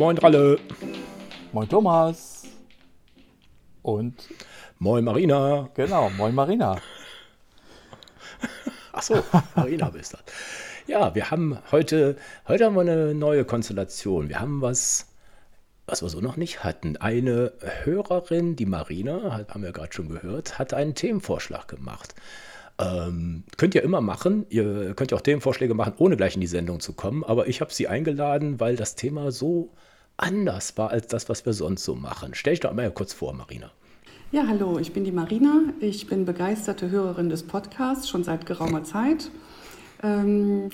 Moin Ralle. Moin Thomas. Und Moin Marina. genau, moin Marina. Achso, Marina bist das. Ja, wir haben heute, heute haben wir eine neue Konstellation. Wir haben was, was wir so noch nicht hatten. Eine Hörerin, die Marina, hat- haben wir gerade schon gehört, hat einen Themenvorschlag gemacht. Ähm, könnt ihr immer machen. Ihr könnt ja auch Themenvorschläge machen, ohne gleich in die Sendung zu kommen. Aber ich habe sie eingeladen, weil das Thema so anders war als das, was wir sonst so machen. Stell dich doch einmal kurz vor, Marina. Ja, hallo, ich bin die Marina. Ich bin begeisterte Hörerin des Podcasts schon seit geraumer Zeit. Ähm,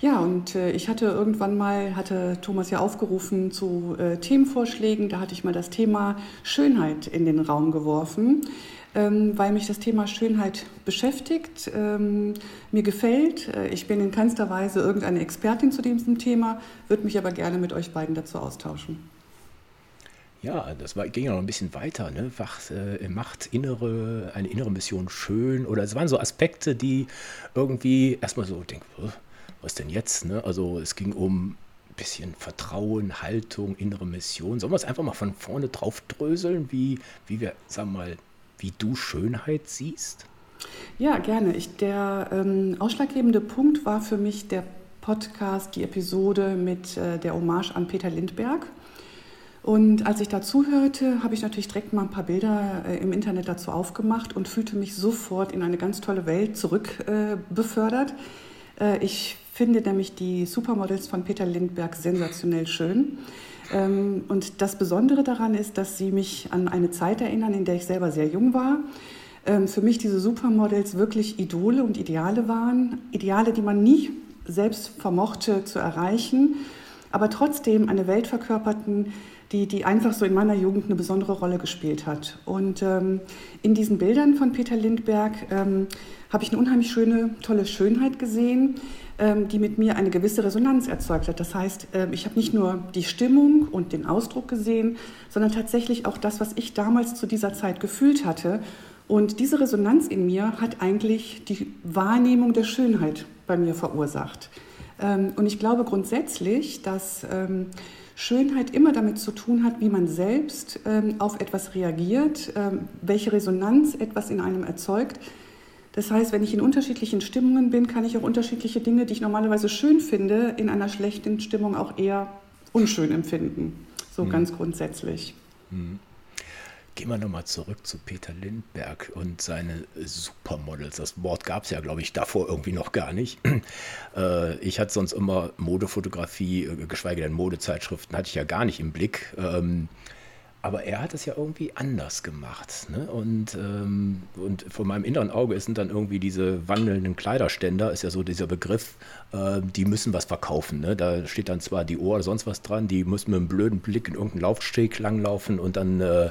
ja, und äh, ich hatte irgendwann mal, hatte Thomas ja aufgerufen zu äh, Themenvorschlägen. Da hatte ich mal das Thema Schönheit in den Raum geworfen, weil mich das Thema Schönheit beschäftigt, ähm, mir gefällt. Äh, ich bin in keinster Weise irgendeine Expertin zu diesem Thema, würde mich aber gerne mit euch beiden dazu austauschen. Ja, das war, ging ja noch ein bisschen weiter, ne? Wacht, äh, macht innere, eine innere Mission schön. Oder es waren so Aspekte, die irgendwie erstmal so denken, "Hä, was denn jetzt? Ne? Also es ging um ein bisschen Vertrauen, Haltung, innere Mission. Sollen wir es einfach mal von vorne drauf dröseln, wie, wie wir, sagen wir mal, wie du Schönheit siehst? Ja, gerne. Ich, der ähm, ausschlaggebende Punkt war für mich der Podcast, die Episode mit äh, der Hommage an Peter Lindbergh. Und als ich da zuhörte, habe ich natürlich direkt mal ein paar Bilder äh, im Internet dazu aufgemacht und fühlte mich sofort in eine ganz tolle Welt zurückbefördert. Äh, äh, ich finde nämlich die Supermodels von Peter Lindbergh sensationell schön. Ähm, und das Besondere daran ist, dass sie mich an eine Zeit erinnern, in der ich selber sehr jung war. Ähm, für mich diese Supermodels wirklich Idole und Ideale waren. Ideale, die man nie selbst vermochte zu erreichen, aber trotzdem eine Welt verkörperten, die, die einfach so in meiner Jugend eine besondere Rolle gespielt hat. Und ähm, in diesen Bildern von Peter Lindbergh ähm, habe ich eine unheimlich schöne, tolle Schönheit gesehen, die mit mir eine gewisse Resonanz erzeugt hat. Das heißt, ähm, ich habe nicht nur die Stimmung und den Ausdruck gesehen, sondern tatsächlich auch das, was ich damals zu dieser Zeit gefühlt hatte. Und diese Resonanz in mir hat eigentlich die Wahrnehmung der Schönheit bei mir verursacht. Ähm, Und ich glaube grundsätzlich, dass ähm, Schönheit immer damit zu tun hat, wie man selbst ähm, auf etwas reagiert, ähm, welche Resonanz etwas in einem erzeugt. Das heißt, wenn ich in unterschiedlichen Stimmungen bin, kann ich auch unterschiedliche Dinge, die ich normalerweise schön finde, in einer schlechten Stimmung auch eher unschön empfinden. So ganz grundsätzlich. Gehen wir nochmal zurück zu Peter Lindbergh und seine Supermodels. Das Wort gab es ja, glaube ich, davor irgendwie noch gar nicht. Äh, ich hatte sonst immer Modefotografie, äh, geschweige denn Modezeitschriften, hatte ich ja gar nicht im Blick. Ähm, aber er hat es ja irgendwie anders gemacht. Ne? Und, ähm, und vor meinem inneren Auge sind dann irgendwie diese wandelnden Kleiderständer, ist ja so dieser Begriff, äh, die müssen was verkaufen. Ne? Da steht dann zwar die Ohr oder sonst was dran, die müssen mit einem blöden Blick in irgendeinen Laufsteg langlaufen und dann äh,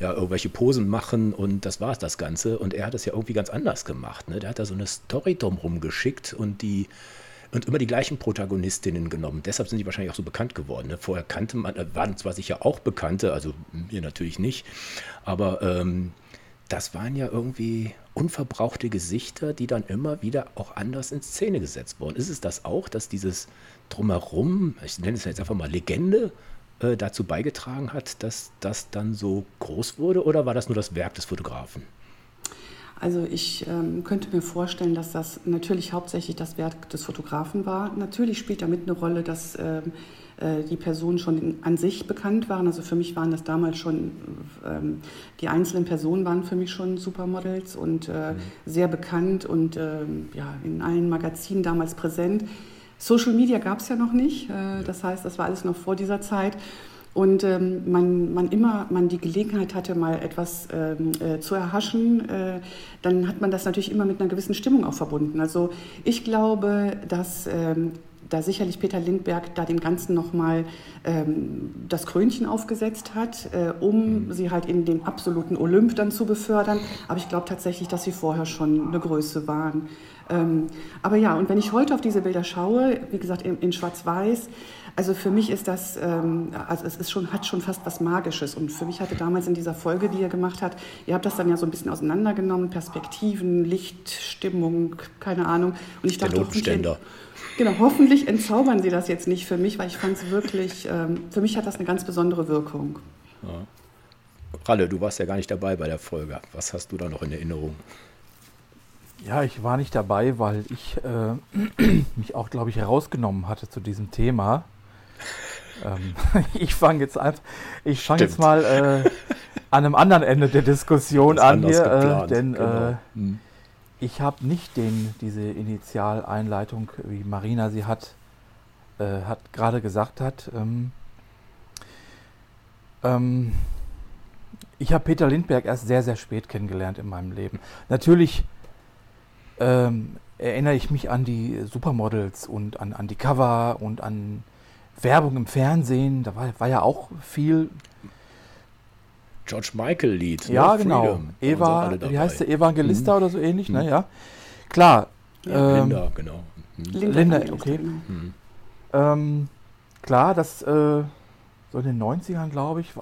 ja, irgendwelche Posen machen und das war es das Ganze. Und er hat es ja irgendwie ganz anders gemacht. Ne? Der hat da so eine Story drumherum geschickt und die und immer die gleichen Protagonistinnen genommen. Deshalb sind die wahrscheinlich auch so bekannt geworden. Ne? Vorher kannte man, äh, waren zwar sicher auch Bekannte, also mir natürlich nicht, aber ähm, das waren ja irgendwie unverbrauchte Gesichter, die dann immer wieder auch anders in Szene gesetzt wurden. Ist es das auch, dass dieses Drumherum, ich nenne es jetzt einfach mal Legende, äh, dazu beigetragen hat, dass das dann so groß wurde oder war das nur das Werk des Fotografen? Also ich ähm, könnte mir vorstellen, dass das natürlich hauptsächlich das Werk des Fotografen war. Natürlich spielt damit eine Rolle, dass ähm, äh, die Personen schon in, an sich bekannt waren. Also für mich waren das damals schon, ähm, die einzelnen Personen waren für mich schon Supermodels und äh, sehr bekannt und ähm, ja, in allen Magazinen damals präsent. Social Media gab es ja noch nicht. Äh, das heißt, das war alles noch vor dieser Zeit. Und ähm, man, man immer man die Gelegenheit hatte, mal etwas ähm, äh, zu erhaschen, äh, dann hat man das natürlich immer mit einer gewissen Stimmung auch verbunden. Also ich glaube, dass ähm, da sicherlich Peter Lindbergh da dem Ganzen nochmal ähm, das Krönchen aufgesetzt hat, äh, um sie halt in den absoluten Olymp dann zu befördern. Aber ich glaube tatsächlich, dass sie vorher schon eine Größe waren. Ähm, aber ja, und wenn ich heute auf diese Bilder schaue, wie gesagt in, in Schwarz-Weiß, also für mich ist das, ähm, also es ist schon, hat schon fast was Magisches. Und für mich hatte damals in dieser Folge, die ihr gemacht habt, ihr habt das dann ja so ein bisschen auseinandergenommen, Perspektiven, Licht, Stimmung, keine Ahnung. Und ich Der dachte, Notenständer. Genau, hoffentlich entzaubern Sie das jetzt nicht für mich, weil ich fand es wirklich, ähm, für mich hat das eine ganz besondere Wirkung. Ja. Ralle, du warst ja gar nicht dabei bei der Folge. Was hast du da noch in Erinnerung? Ja, ich war nicht dabei, weil ich äh, mich auch, glaube ich, herausgenommen hatte zu diesem Thema. Ähm, ich fange jetzt einfach, ich fange jetzt mal äh, an einem anderen Ende der Diskussion an hier, äh, denn genau. hm. ich habe nicht den, diese Initialeinleitung, wie Marina sie hat, äh, hat gerade gesagt hat. Ähm, ähm, ich habe Peter Lindberg erst sehr, sehr spät kennengelernt in meinem Leben. Natürlich ähm, erinnere ich mich an die Supermodels und an, an die Cover und an Werbung im Fernsehen. Da war, war ja auch viel. George Michael Lied. Ne? Ja, ne? genau. Freedom, Eva, wie heißt der? Evangelista mhm. oder so ähnlich, ne? mhm. ne? Ja. Klar. Ja, ähm, Linda, genau. Mhm. Linda, Linda, okay. Mhm. Ähm, klar, das äh, so in den 90ern, glaube ich,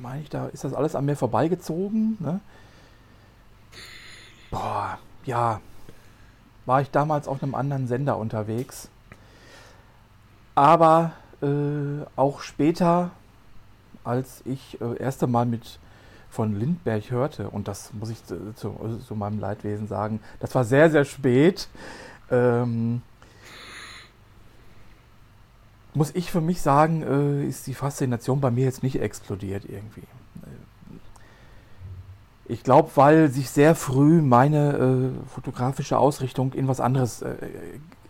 meine ich, da ist das alles an mir vorbeigezogen. Ne? Boah, ja, war ich damals auf einem anderen Sender unterwegs. Aber äh, auch später, als ich äh, erste Mal mit von Lindbergh hörte, und das muss ich zu, zu, zu meinem Leidwesen sagen, das war sehr, sehr spät, ähm, muss ich für mich sagen, äh, ist die Faszination bei mir jetzt nicht explodiert irgendwie. Ich glaube, weil sich sehr früh meine äh, fotografische Ausrichtung in was anderes äh,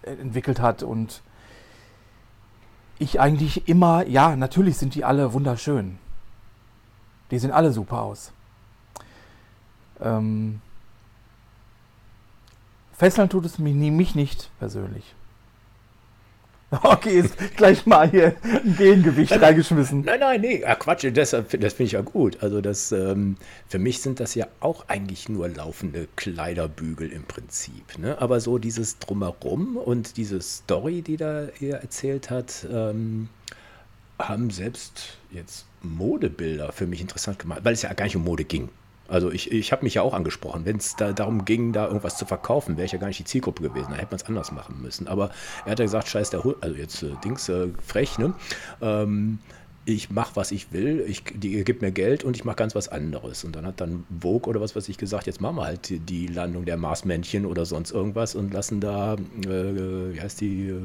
entwickelt hat und ich eigentlich immer, ja, natürlich sind die alle wunderschön. Die sehen alle super aus. Ähm, fesseln tut es mich, mich nicht persönlich. Okay, ist gleich mal hier ein Gegengewicht reingeschmissen. Nein, nein, nee, Ach, Quatsch, das, das finde ich ja gut. Also das, ähm, für mich sind das ja auch eigentlich nur laufende Kleiderbügel im Prinzip. Ne? Aber so dieses Drumherum und diese Story, die da er erzählt hat, ähm, haben selbst jetzt Modebilder für mich interessant gemacht, weil es ja gar nicht um Mode ging. Also ich, ich habe mich ja auch angesprochen. Wenn es da darum ging, da irgendwas zu verkaufen, wäre ich ja gar nicht die Zielgruppe gewesen. Da hätte man es anders machen müssen. Aber er hat ja gesagt, scheiß der Hund, also jetzt äh, Dings, äh, frech, ne? Ähm, ich mache, was ich will, ich, die gibt mir Geld und ich mache ganz was anderes. Und dann hat dann Vogue oder was weiß ich gesagt, jetzt machen wir halt die, die Landung der Marsmännchen oder sonst irgendwas und lassen da, äh, wie heißt die, äh,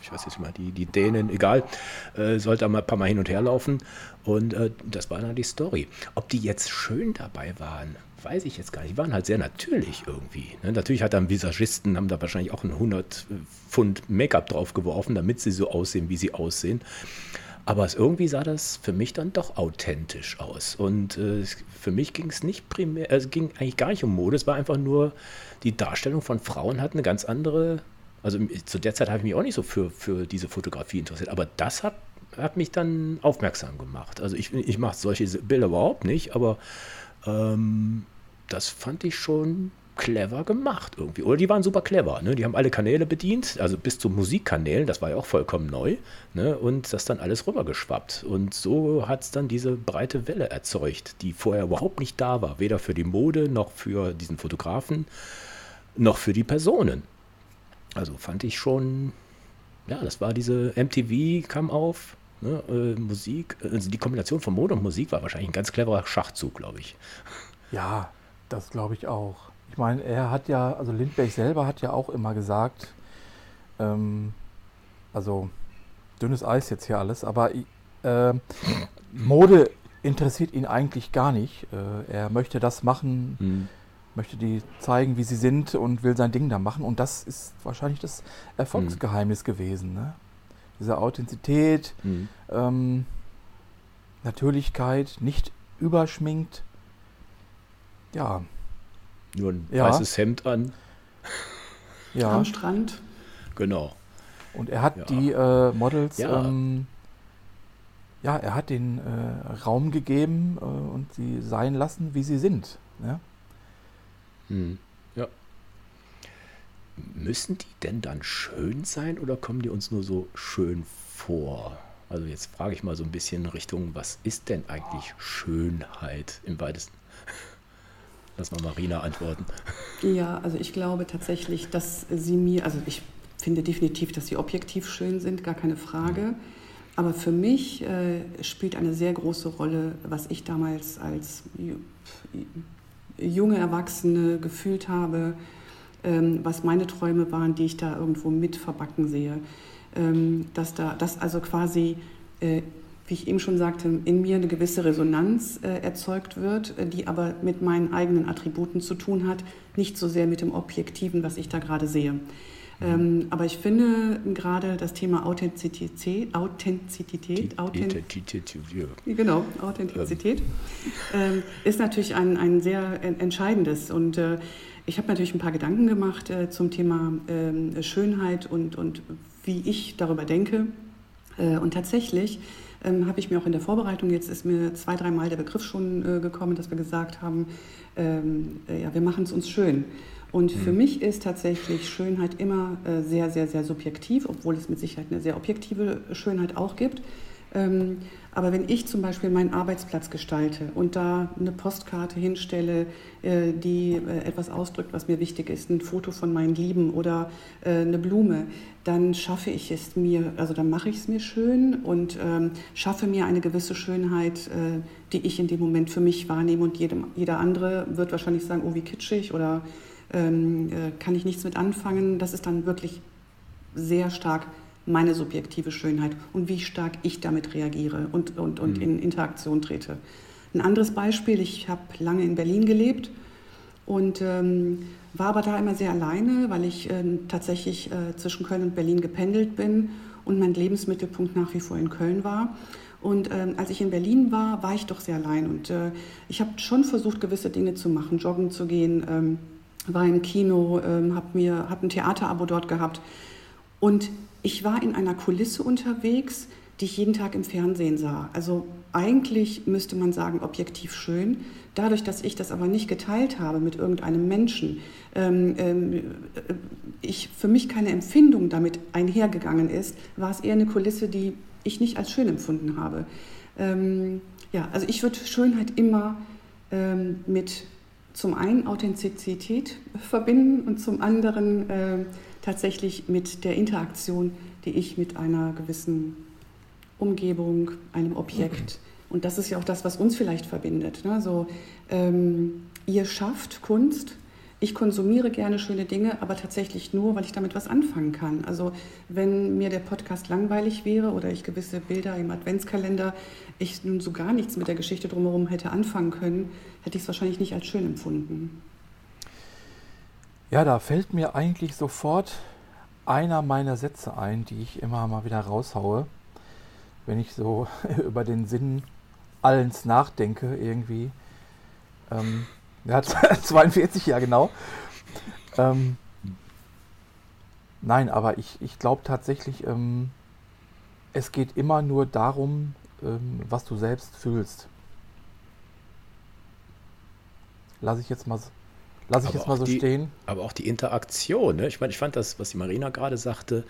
ich weiß jetzt mal, die, die Dänen, egal, äh, sollte mal ein paar Mal hin und her laufen. Und äh, das war dann die Story. Ob die jetzt schön dabei waren, weiß ich jetzt gar nicht. Die waren halt sehr natürlich irgendwie. Ne? Natürlich hat dann Visagisten, haben da wahrscheinlich auch ein 100 Pfund Make-up drauf geworfen, damit sie so aussehen, wie sie aussehen. Aber irgendwie sah das für mich dann doch authentisch aus. Und äh, für mich ging es nicht primär, es ging eigentlich gar nicht um Mode, es war einfach nur, die Darstellung von Frauen hat eine ganz andere also zu der Zeit habe ich mich auch nicht so für, für diese Fotografie interessiert, aber das hat, hat mich dann aufmerksam gemacht. Also ich, ich mache solche Bilder überhaupt nicht, aber ähm, das fand ich schon clever gemacht irgendwie. Oder die waren super clever. Ne? Die haben alle Kanäle bedient, also bis zu Musikkanälen, das war ja auch vollkommen neu. Ne? Und das dann alles rübergeschwappt. Und so hat es dann diese breite Welle erzeugt, die vorher überhaupt nicht da war. Weder für die Mode noch für diesen Fotografen noch für die Personen. Also fand ich schon, ja, das war diese MTV kam auf, ne, äh, Musik, also die Kombination von Mode und Musik war wahrscheinlich ein ganz cleverer Schachzug, glaube ich. Ja, das glaube ich auch. Ich meine, er hat ja, also Lindbergh selber hat ja auch immer gesagt, ähm, also dünnes Eis jetzt hier alles, aber äh, Mode interessiert ihn eigentlich gar nicht. Äh, er möchte das machen, hm möchte die zeigen, wie sie sind und will sein Ding da machen. Und das ist wahrscheinlich das Erfolgsgeheimnis mhm. gewesen. Ne? Diese Authentizität, mhm. ähm, Natürlichkeit, nicht überschminkt. Ja. Nur ein ja. weißes Hemd an. Ja. Am Strand. Genau. Und er hat ja. die äh, Models, ja. Ähm, ja. er hat den äh, Raum gegeben äh, und sie sein lassen, wie sie sind. Ja? Hm. Ja. Müssen die denn dann schön sein oder kommen die uns nur so schön vor? Also jetzt frage ich mal so ein bisschen in Richtung, was ist denn eigentlich Schönheit im weitesten? Lass mal Marina antworten. Ja, also ich glaube tatsächlich, dass sie mir, also ich finde definitiv, dass sie objektiv schön sind, gar keine Frage. Aber für mich äh, spielt eine sehr große Rolle, was ich damals als junge Erwachsene gefühlt habe, ähm, was meine Träume waren, die ich da irgendwo mit verbacken sehe. Ähm, dass da, dass also quasi, äh, wie ich eben schon sagte, in mir eine gewisse Resonanz äh, erzeugt wird, äh, die aber mit meinen eigenen Attributen zu tun hat, nicht so sehr mit dem Objektiven, was ich da gerade sehe. Ähm, aber ich finde gerade das Thema Authentizität, Authentizität, Authentizität, genau, Authentizität ähm. ist natürlich ein, ein sehr entscheidendes. Und äh, ich habe natürlich ein paar Gedanken gemacht äh, zum Thema äh, Schönheit und, und wie ich darüber denke. Äh, und tatsächlich ähm, habe ich mir auch in der Vorbereitung, jetzt ist mir zwei, dreimal der Begriff schon äh, gekommen, dass wir gesagt haben, ähm, äh, ja, wir machen es uns schön. Und für mhm. mich ist tatsächlich Schönheit immer äh, sehr, sehr, sehr subjektiv, obwohl es mit Sicherheit eine sehr objektive Schönheit auch gibt. Ähm, aber wenn ich zum Beispiel meinen Arbeitsplatz gestalte und da eine Postkarte hinstelle, äh, die äh, etwas ausdrückt, was mir wichtig ist, ein Foto von meinen Lieben oder äh, eine Blume, dann schaffe ich es mir, also dann mache ich es mir schön und ähm, schaffe mir eine gewisse Schönheit, äh, die ich in dem Moment für mich wahrnehme und jedem, jeder andere wird wahrscheinlich sagen, oh wie kitschig oder ähm, äh, kann ich nichts mit anfangen. Das ist dann wirklich sehr stark meine subjektive Schönheit und wie stark ich damit reagiere und, und, und mhm. in Interaktion trete. Ein anderes Beispiel, ich habe lange in Berlin gelebt und ähm, war aber da immer sehr alleine, weil ich äh, tatsächlich äh, zwischen Köln und Berlin gependelt bin und mein Lebensmittelpunkt nach wie vor in Köln war. Und ähm, als ich in Berlin war, war ich doch sehr allein und äh, ich habe schon versucht, gewisse Dinge zu machen, joggen zu gehen. Ähm, war im Kino, ähm, habe mir hab ein Theaterabo dort gehabt und ich war in einer Kulisse unterwegs, die ich jeden Tag im Fernsehen sah. Also eigentlich müsste man sagen objektiv schön. Dadurch, dass ich das aber nicht geteilt habe mit irgendeinem Menschen, ähm, ähm, ich für mich keine Empfindung damit einhergegangen ist, war es eher eine Kulisse, die ich nicht als schön empfunden habe. Ähm, ja, also ich würde Schönheit immer ähm, mit zum einen Authentizität verbinden und zum anderen äh, tatsächlich mit der Interaktion, die ich mit einer gewissen Umgebung, einem Objekt, und das ist ja auch das, was uns vielleicht verbindet. Ne? So, ähm, ihr schafft Kunst, ich konsumiere gerne schöne Dinge, aber tatsächlich nur, weil ich damit was anfangen kann. Also wenn mir der Podcast langweilig wäre oder ich gewisse Bilder im Adventskalender, ich nun so gar nichts mit der Geschichte drumherum hätte anfangen können, hätte ich es wahrscheinlich nicht als schön empfunden. Ja, da fällt mir eigentlich sofort einer meiner Sätze ein, die ich immer mal wieder raushaue, wenn ich so über den Sinn allens nachdenke irgendwie. Ähm, ja, 42, ja genau. Ähm, nein, aber ich, ich glaube tatsächlich, ähm, es geht immer nur darum, ähm, was du selbst fühlst. Lass ich jetzt mal, lass ich jetzt mal so die, stehen. Aber auch die Interaktion. Ne? Ich meine, ich fand das, was die Marina gerade sagte,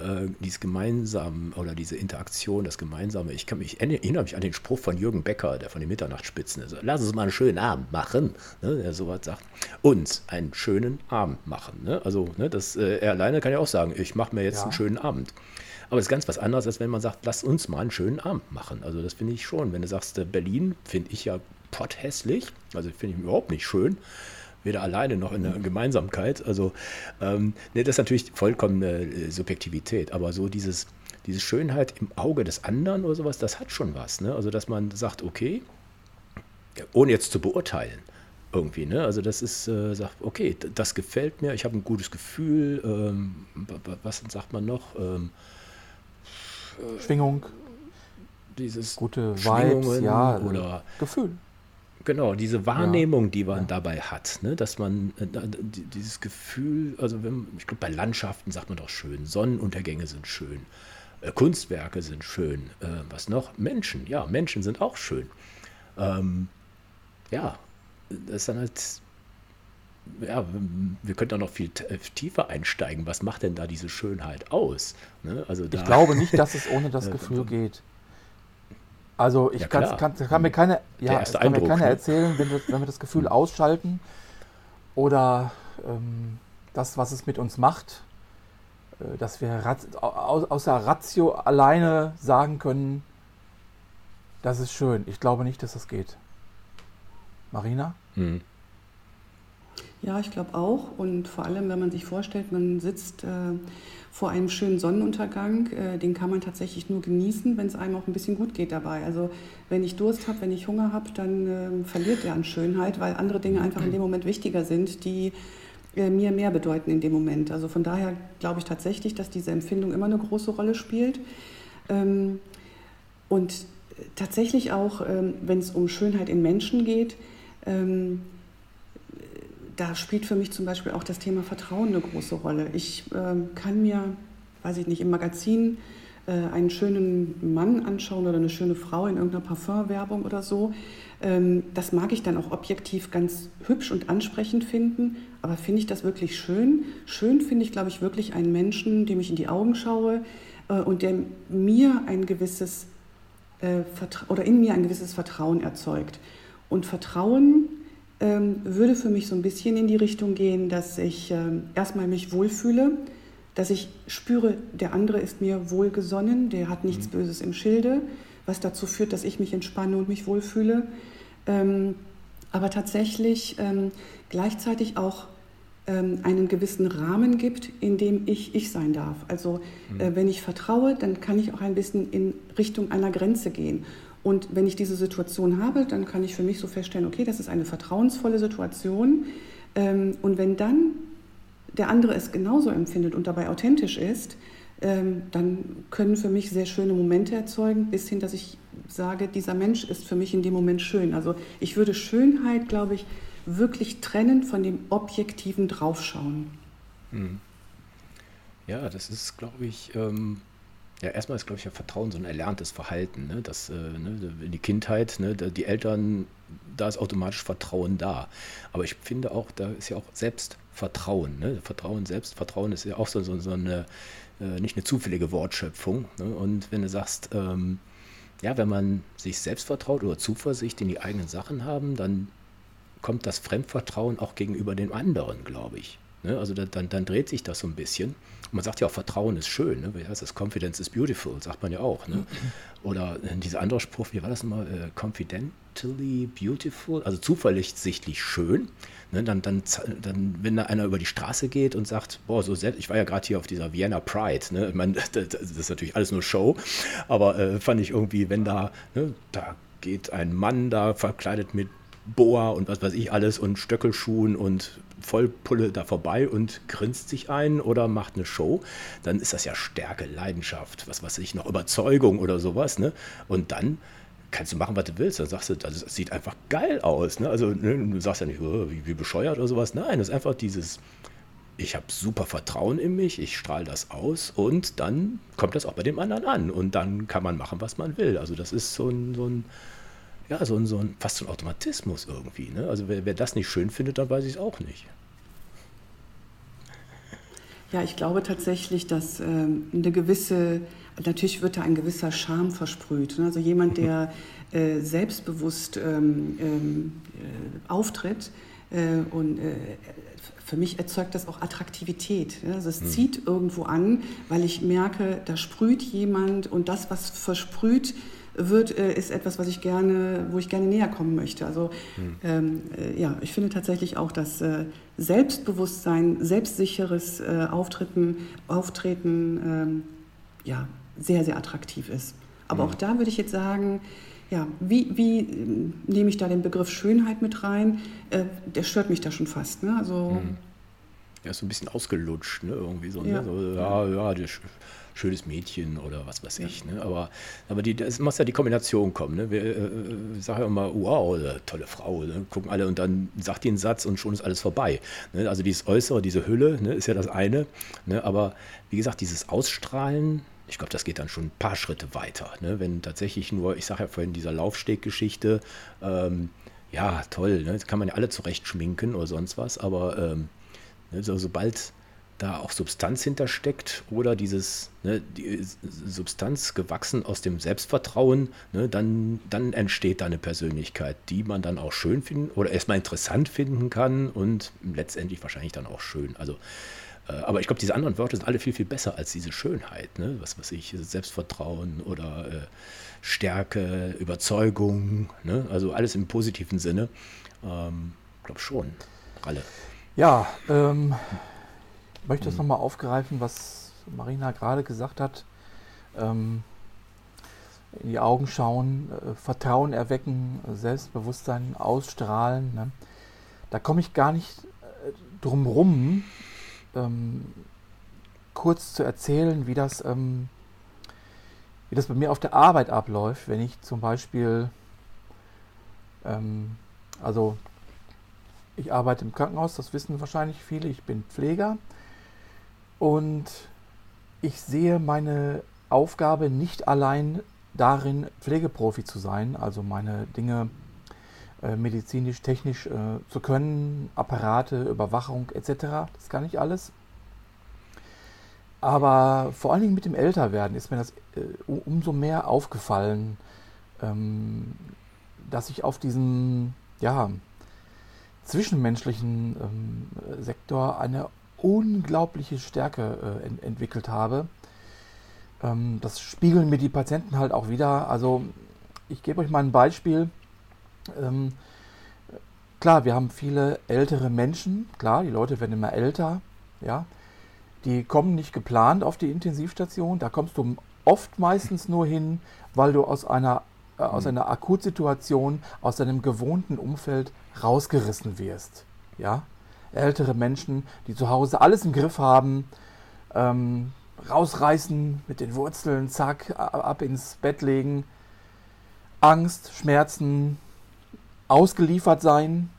äh, dieses Gemeinsam oder diese Interaktion, das Gemeinsame. Ich kann mich erinnere mich an den Spruch von Jürgen Becker, der von den Mitternachtsspitzen ist. Lass uns mal einen schönen Abend machen, ne, der sowas sagt. Uns einen schönen Abend machen. Ne? Also ne, das, äh, er alleine kann ja auch sagen, ich mache mir jetzt ja. einen schönen Abend. Aber es ist ganz was anderes, als wenn man sagt, lass uns mal einen schönen Abend machen. Also das finde ich schon. Wenn du sagst, äh, Berlin finde ich ja potthässlich, also finde ich überhaupt nicht schön weder alleine noch in der Gemeinsamkeit. Also ähm, ne, das ist natürlich vollkommene äh, Subjektivität, aber so dieses, diese Schönheit im Auge des anderen oder sowas, das hat schon was. Ne? Also dass man sagt, okay, ohne jetzt zu beurteilen, irgendwie. Ne? Also das ist, äh, sagt, okay, das gefällt mir, ich habe ein gutes Gefühl. Ähm, was sagt man noch? Ähm, Schwingung. Dieses gute Vibes, ja, oder Gefühl. Genau, diese Wahrnehmung, ja. die man ja. dabei hat, ne? dass man äh, dieses Gefühl, also wenn, ich glaube, bei Landschaften sagt man doch schön, Sonnenuntergänge sind schön, äh, Kunstwerke sind schön, äh, was noch? Menschen, ja, Menschen sind auch schön. Ähm, ja, das ist dann halt, ja, wir könnten auch noch viel äh, tiefer einsteigen. Was macht denn da diese Schönheit aus? Ne? Also da, ich glaube nicht, dass es ohne das Gefühl geht. Also ich ja, kann, kann, kann, mir keine, ja, kann Eindruck, mir keine ne? erzählen, wenn wir, wenn wir das Gefühl hm. ausschalten oder ähm, das, was es mit uns macht, äh, dass wir außer Ratio alleine sagen können, das ist schön. Ich glaube nicht, dass das geht. Marina? Hm. Ja, ich glaube auch. Und vor allem, wenn man sich vorstellt, man sitzt äh, vor einem schönen Sonnenuntergang, äh, den kann man tatsächlich nur genießen, wenn es einem auch ein bisschen gut geht dabei. Also wenn ich Durst habe, wenn ich Hunger habe, dann äh, verliert er an Schönheit, weil andere Dinge einfach in dem Moment wichtiger sind, die äh, mir mehr bedeuten in dem Moment. Also von daher glaube ich tatsächlich, dass diese Empfindung immer eine große Rolle spielt. Ähm, und tatsächlich auch, ähm, wenn es um Schönheit in Menschen geht, ähm, da spielt für mich zum Beispiel auch das Thema Vertrauen eine große Rolle. Ich ähm, kann mir, weiß ich nicht, im Magazin äh, einen schönen Mann anschauen oder eine schöne Frau in irgendeiner Parfumwerbung oder so. Ähm, das mag ich dann auch objektiv ganz hübsch und ansprechend finden, aber finde ich das wirklich schön? Schön finde ich, glaube ich, wirklich einen Menschen, dem ich in die Augen schaue äh, und der mir ein gewisses äh, oder in mir ein gewisses Vertrauen erzeugt. Und Vertrauen ähm, würde für mich so ein bisschen in die Richtung gehen, dass ich ähm, erstmal mich wohlfühle, dass ich spüre, der andere ist mir wohlgesonnen, der hat nichts mhm. Böses im Schilde, was dazu führt, dass ich mich entspanne und mich wohlfühle. Ähm, aber tatsächlich ähm, gleichzeitig auch ähm, einen gewissen Rahmen gibt, in dem ich ich sein darf. Also mhm. äh, wenn ich vertraue, dann kann ich auch ein bisschen in Richtung einer Grenze gehen. Und wenn ich diese Situation habe, dann kann ich für mich so feststellen, okay, das ist eine vertrauensvolle Situation. Ähm, und wenn dann der andere es genauso empfindet und dabei authentisch ist, ähm, dann können für mich sehr schöne Momente erzeugen, bis hin, dass ich sage, dieser Mensch ist für mich in dem Moment schön. Also ich würde Schönheit, glaube ich, wirklich trennen von dem objektiven Draufschauen. Hm. Ja, das ist, glaube ich, ähm, ja, erstmal ist, glaube ich, ja Vertrauen so ein erlerntes Verhalten. Ne? Das, äh, ne, in die Kindheit, ne, die Eltern, da ist automatisch Vertrauen da. Aber ich finde auch, da ist ja auch Selbstvertrauen. Ne? Vertrauen, Selbstvertrauen ist ja auch so, so, so eine, äh, nicht eine zufällige Wortschöpfung. Ne? Und wenn du sagst, ähm, ja, wenn man sich selbst vertraut oder Zuversicht in die eigenen Sachen haben, dann kommt das Fremdvertrauen auch gegenüber dem anderen, glaube ich. Ne? Also dann, dann dreht sich das so ein bisschen man sagt ja auch, Vertrauen ist schön. Ne? Wie heißt das? Confidence is beautiful, sagt man ja auch. Ne? Oder äh, dieser andere Spruch, wie war das nochmal? Äh, confidently beautiful, also zuversichtlich schön. Ne? Dann, dann, dann, wenn da einer über die Straße geht und sagt, boah, so selbst, ich war ja gerade hier auf dieser Vienna Pride. Ne? Ich meine, das, das, ist natürlich alles nur Show, aber äh, fand ich irgendwie, wenn da, ne, da geht ein Mann da verkleidet mit Boa und was weiß ich alles und Stöckelschuhen und Vollpulle da vorbei und grinst sich ein oder macht eine Show, dann ist das ja Stärke, Leidenschaft, was weiß ich noch, Überzeugung oder sowas. Ne? Und dann kannst du machen, was du willst. Dann sagst du, das sieht einfach geil aus. Ne? Also ne, du sagst ja nicht, oh, wie, wie bescheuert oder sowas. Nein, das ist einfach dieses, ich habe super Vertrauen in mich, ich strahle das aus und dann kommt das auch bei dem anderen an und dann kann man machen, was man will. Also das ist so ein, so ein ja, so ein, so ein fast so ein Automatismus irgendwie. Ne? Also wer, wer das nicht schön findet, dann weiß ich es auch nicht. Ja, ich glaube tatsächlich, dass ähm, eine gewisse, natürlich wird da ein gewisser Charme versprüht. Ne? Also jemand, der äh, selbstbewusst ähm, ähm, äh, auftritt äh, und äh, für mich erzeugt das auch Attraktivität. Ne? Also es hm. zieht irgendwo an, weil ich merke, da sprüht jemand und das, was versprüht, wird, äh, ist etwas, was ich gerne, wo ich gerne näher kommen möchte. Also mhm. ähm, äh, ja, ich finde tatsächlich auch, dass äh, Selbstbewusstsein, selbstsicheres Auftreten, Auftreten ähm, ja, sehr, sehr attraktiv ist. Aber mhm. auch da würde ich jetzt sagen, ja, wie, wie nehme ich da den Begriff Schönheit mit rein? Äh, der stört mich da schon fast. Ne? Also, mhm. Ja, ist so ein bisschen ausgelutscht, ne? Irgendwie so. Ne? Ja, ne? so, ja, ja, die schönes Mädchen oder was weiß ich. Ne? Aber, aber die, es muss ja die Kombination kommen. Ne? Wir äh, äh sagen ja immer, wow, tolle Frau. Ne? Gucken alle und dann sagt die einen Satz und schon ist alles vorbei. Ne? Also dieses Äußere, diese Hülle ne, ist ja das eine. Ne? Aber wie gesagt, dieses Ausstrahlen, ich glaube, das geht dann schon ein paar Schritte weiter. Ne? Wenn tatsächlich nur, ich sage ja vorhin, dieser Laufsteggeschichte, ähm, ja, toll, ne? das kann man ja alle zurecht schminken oder sonst was, aber ähm, ne, so, sobald da auch Substanz hintersteckt oder dieses ne, die Substanz gewachsen aus dem Selbstvertrauen, ne, dann, dann entsteht da eine Persönlichkeit, die man dann auch schön finden oder erstmal interessant finden kann und letztendlich wahrscheinlich dann auch schön. Also Äh, aber ich glaube, diese anderen Wörter sind alle viel, viel besser als diese Schönheit. Ne? Was weiß ich, Selbstvertrauen oder äh, Stärke, Überzeugung. Ne? Also alles im positiven Sinne. Ähm, glaube schon. Alle. Ja, ähm, ich möchte das hm. nochmal aufgreifen, was Marina gerade gesagt hat. Ähm, in die Augen schauen, äh, Vertrauen erwecken, Selbstbewusstsein ausstrahlen. Ne? Da komme ich gar nicht äh, drum rum, ähm, kurz zu erzählen, wie das, ähm, wie das bei mir auf der Arbeit abläuft, wenn ich zum Beispiel, ähm, also ich arbeite im Krankenhaus, das wissen wahrscheinlich viele, ich bin Pfleger und ich sehe meine Aufgabe nicht allein darin, Pflegeprofi zu sein, also meine Dinge äh, medizinisch, technisch äh, zu können, Apparate, Überwachung etc. Das kann ich alles. Aber vor allen Dingen mit dem Älterwerden ist mir das äh, umso mehr aufgefallen, ähm, dass ich auf diesem ja, zwischenmenschlichen ähm, Sektor eine unglaubliche Stärke äh, ent entwickelt habe. Ähm, das spiegeln mir die Patienten halt auch wieder. Also ich gebe euch mal ein Beispiel. Ähm, klar, wir haben viele ältere Menschen. Klar, die Leute werden immer älter. Ja, die kommen nicht geplant auf die Intensivstation. Da kommst du oft meistens nur hin, weil du aus einer äh, aus mhm. einer Akutsituation, aus deinem gewohnten Umfeld rausgerissen wirst. Ja, ältere Menschen, die zu Hause alles im Griff haben, ähm, rausreißen mit den Wurzeln, zack, ab ins Bett legen. Angst, Schmerzen, ausgeliefert sein,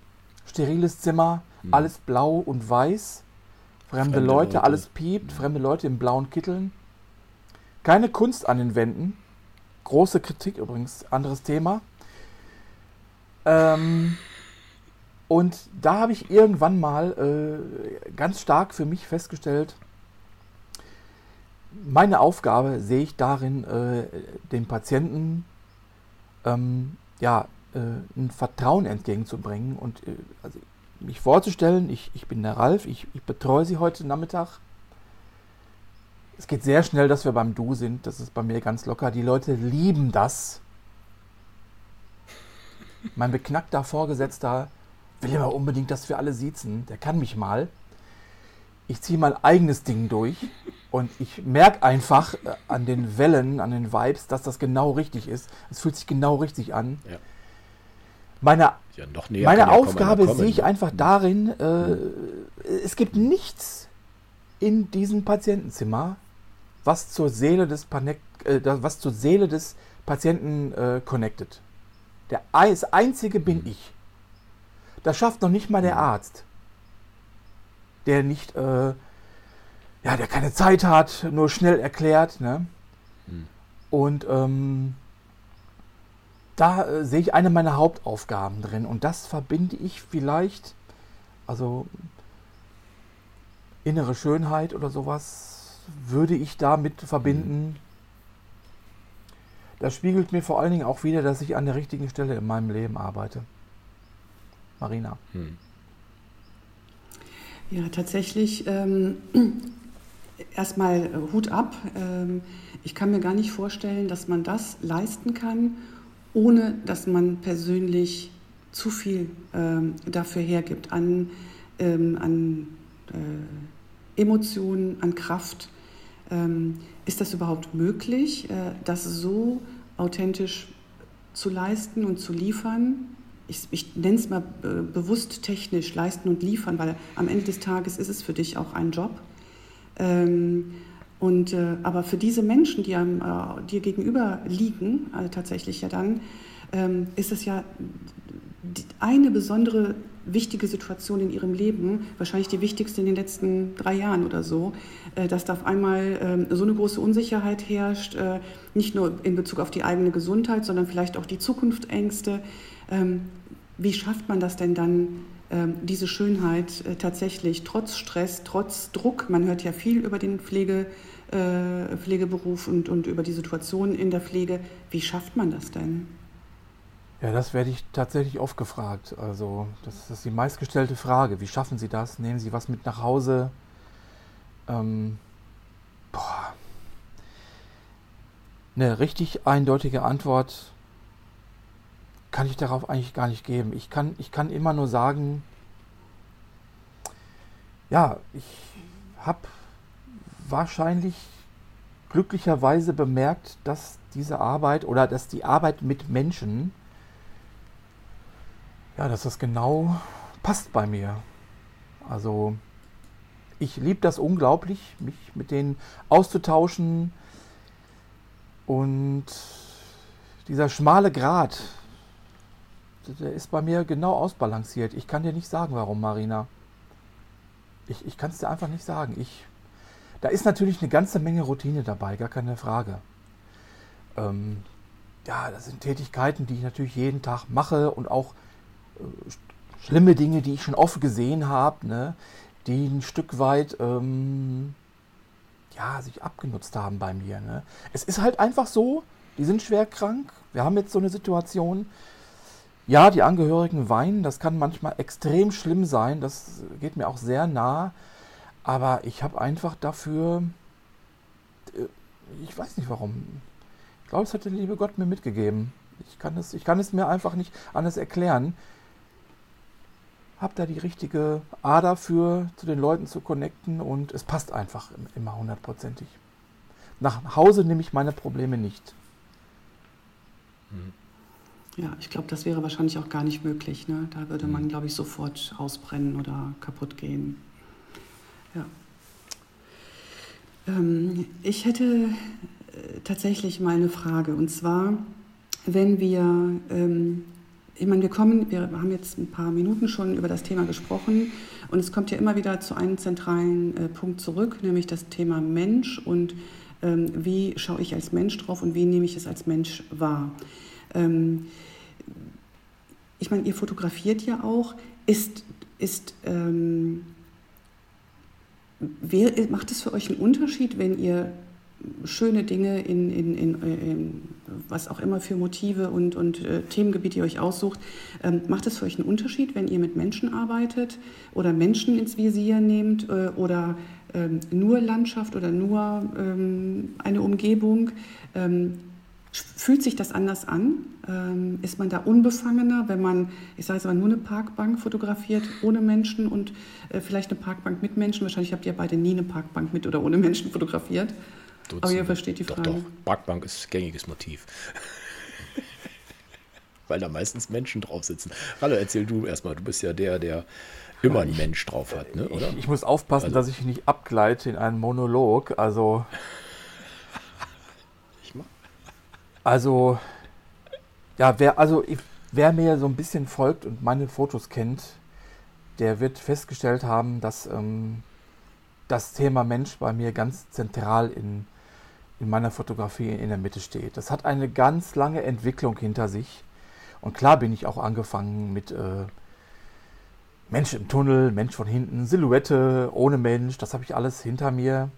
steriles Zimmer, mhm. alles blau und weiß. Fremde, fremde Leute, Leute, alles piept, mhm. fremde Leute in blauen Kitteln. Keine Kunst an den Wänden. Große Kritik übrigens, anderes Thema. Ähm, und da habe ich irgendwann mal äh, ganz stark für mich festgestellt, meine Aufgabe sehe ich darin, äh, dem Patienten ähm, ja, äh, ein Vertrauen entgegenzubringen und äh, also mich vorzustellen, ich, ich bin der Ralf, ich, ich betreue Sie heute Nachmittag. Es geht sehr schnell, dass wir beim Du sind, das ist bei mir ganz locker. Die Leute lieben das. Mein beknackter Vorgesetzter will immer unbedingt, dass wir alle siezen. Der kann mich mal. Ich ziehe mein eigenes Ding durch und ich merke einfach äh, an den Wellen, an den Vibes, dass das genau richtig ist. Es fühlt sich genau richtig an. Ja. Meine, ja, meine Aufgabe kommen, sehe ich einfach mhm. darin, äh, mhm. es gibt nichts in diesem Patientenzimmer, was zur Seele des, Panek äh, was zur Seele des Patienten äh, connected. Der, das Einzige bin mhm. ich. Das schafft noch nicht mal der Arzt, der nicht äh, ja, der keine Zeit hat, nur schnell erklärt. Ne? Hm. Und ähm, da äh, sehe ich eine meiner Hauptaufgaben drin. Und das verbinde ich vielleicht, also innere Schönheit oder sowas, würde ich damit verbinden. Hm. Das spiegelt mir vor allen Dingen auch wieder, dass ich an der richtigen Stelle in meinem Leben arbeite. Marina. Hm. Ja, tatsächlich ähm, erstmal äh, Hut ab. Ähm, ich kann mir gar nicht vorstellen, dass man das leisten kann, ohne dass man persönlich zu viel ähm, dafür hergibt an, ähm, an äh, Emotionen, an Kraft. Ist das überhaupt möglich, äh, das so authentisch zu leisten und zu liefern? Ich, ich nenne es mal bewusst technisch, leisten und liefern, weil am Ende des Tages ist es für dich auch ein Job. Ähm, und, äh, aber für diese Menschen, die einem, äh, dir gegenüber liegen, also tatsächlich ja dann, ähm, ist es ja eine besondere wichtige Situation in ihrem Leben, wahrscheinlich die wichtigste in den letzten drei Jahren oder so, äh, dass da auf einmal ähm, so eine große Unsicherheit herrscht, äh, nicht nur in Bezug auf die eigene Gesundheit, sondern vielleicht auch die Zukunftsängste. Ähm, wie schafft man das denn dann, ähm, diese Schönheit äh, tatsächlich trotz Stress, trotz Druck, man hört ja viel über den Pflege, äh, Pflegeberuf und, und über die Situation in der Pflege, wie schafft man das denn? Ja, das werde ich tatsächlich oft gefragt. Also, das ist die meistgestellte Frage. Wie schaffen Sie das? Nehmen Sie was mit nach Hause? Ähm, boah. Eine richtig eindeutige Antwort kann ich darauf eigentlich gar nicht geben. Ich kann, ich kann immer nur sagen, ja, ich habe wahrscheinlich glücklicherweise bemerkt, dass diese Arbeit oder dass die Arbeit mit Menschen, ja, dass das genau passt bei mir. Also ich liebe das unglaublich, mich mit denen auszutauschen und dieser schmale Grat, der ist bei mir genau ausbalanciert. Ich kann dir nicht sagen, warum, Marina. Ich, ich kann es dir einfach nicht sagen. Ich, da ist natürlich eine ganze Menge Routine dabei, gar keine Frage. Ähm, ja, das sind Tätigkeiten, die ich natürlich jeden Tag mache und auch äh, schlimme Dinge, die ich schon oft gesehen habe, ne, die ein Stück weit ähm, ja, sich abgenutzt haben bei mir. Ne. Es ist halt einfach so, die sind schwer krank. Wir haben jetzt so eine Situation, ja, die Angehörigen weinen, das kann manchmal extrem schlimm sein, das geht mir auch sehr nah, aber ich habe einfach dafür, äh, ich weiß nicht warum, ich glaube, es hat der liebe Gott mir mitgegeben. Ich kann es, ich kann es mir einfach nicht anders erklären. Hab da die richtige Ader für, zu den Leuten zu connecten und es passt einfach immer hundertprozentig. Nach Hause nehme ich meine Probleme nicht. Mhm. Ja, ich glaube, das wäre wahrscheinlich auch gar nicht möglich. Ne? Da würde man, mhm. glaube ich, sofort ausbrennen oder kaputt gehen. Ja. Ähm, ich hätte äh, tatsächlich mal eine Frage. Und zwar, wenn wir, ähm, ich meine, wir kommen, wir haben jetzt ein paar Minuten schon über das Thema gesprochen und es kommt ja immer wieder zu einem zentralen äh, Punkt zurück, nämlich das Thema Mensch und ähm, wie schaue ich als Mensch drauf und wie nehme ich es als Mensch wahr. Ähm, ich meine, ihr fotografiert ja auch, ist, ist ähm, wer, macht es für euch einen Unterschied, wenn ihr schöne Dinge in, in, in, in was auch immer für Motive und, und äh, Themengebiete ihr euch aussucht, ähm, macht es für euch einen Unterschied, wenn ihr mit Menschen arbeitet oder Menschen ins Visier nehmt äh, oder ähm, nur Landschaft oder nur ähm, eine Umgebung? Fühlt sich das anders an? Ähm, ist man da unbefangener, wenn man, ich sage jetzt mal, nur eine Parkbank fotografiert, ohne Menschen und äh, vielleicht eine Parkbank mit Menschen? Wahrscheinlich habt ihr beide nie eine Parkbank mit oder ohne Menschen fotografiert. Dutzend. Aber ihr versteht die Frage. Doch, doch. Parkbank ist gängiges Motiv. Weil da meistens Menschen drauf sitzen. Hallo, erzähl du erstmal. Du bist ja der, der immer einen Mensch drauf hat, ne? oder? Ich, ich muss aufpassen, also. dass ich nicht abgleite in einen Monolog. Also. Also, ja, wer, also, wer mir so ein bisschen folgt und meine Fotos kennt, der wird festgestellt haben, dass ähm, das Thema Mensch bei mir ganz zentral in, in meiner Fotografie in der Mitte steht. Das hat eine ganz lange Entwicklung hinter sich. Und klar bin ich auch angefangen mit äh, Mensch im Tunnel, Mensch von hinten, Silhouette, ohne Mensch, das habe ich alles hinter mir.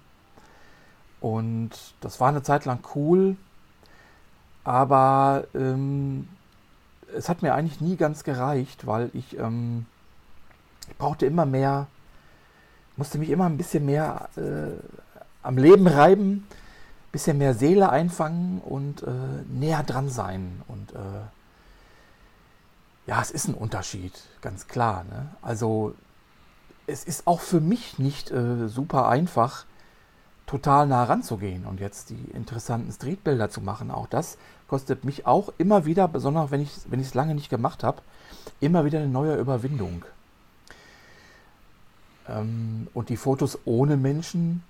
Und das war eine Zeit lang cool. Aber ähm, es hat mir eigentlich nie ganz gereicht, weil ich, ähm, ich brauchte immer mehr, musste mich immer ein bisschen mehr äh, am Leben reiben, ein bisschen mehr Seele einfangen und äh, näher dran sein. Und äh, ja, es ist ein Unterschied, ganz klar. Ne? Also es ist auch für mich nicht äh, super einfach, total nah ranzugehen und jetzt die interessanten Streetbilder zu machen. Auch das kostet mich auch immer wieder, besonders wenn ich es lange nicht gemacht habe, immer wieder eine neue Überwindung. Ähm, und die Fotos ohne Menschen,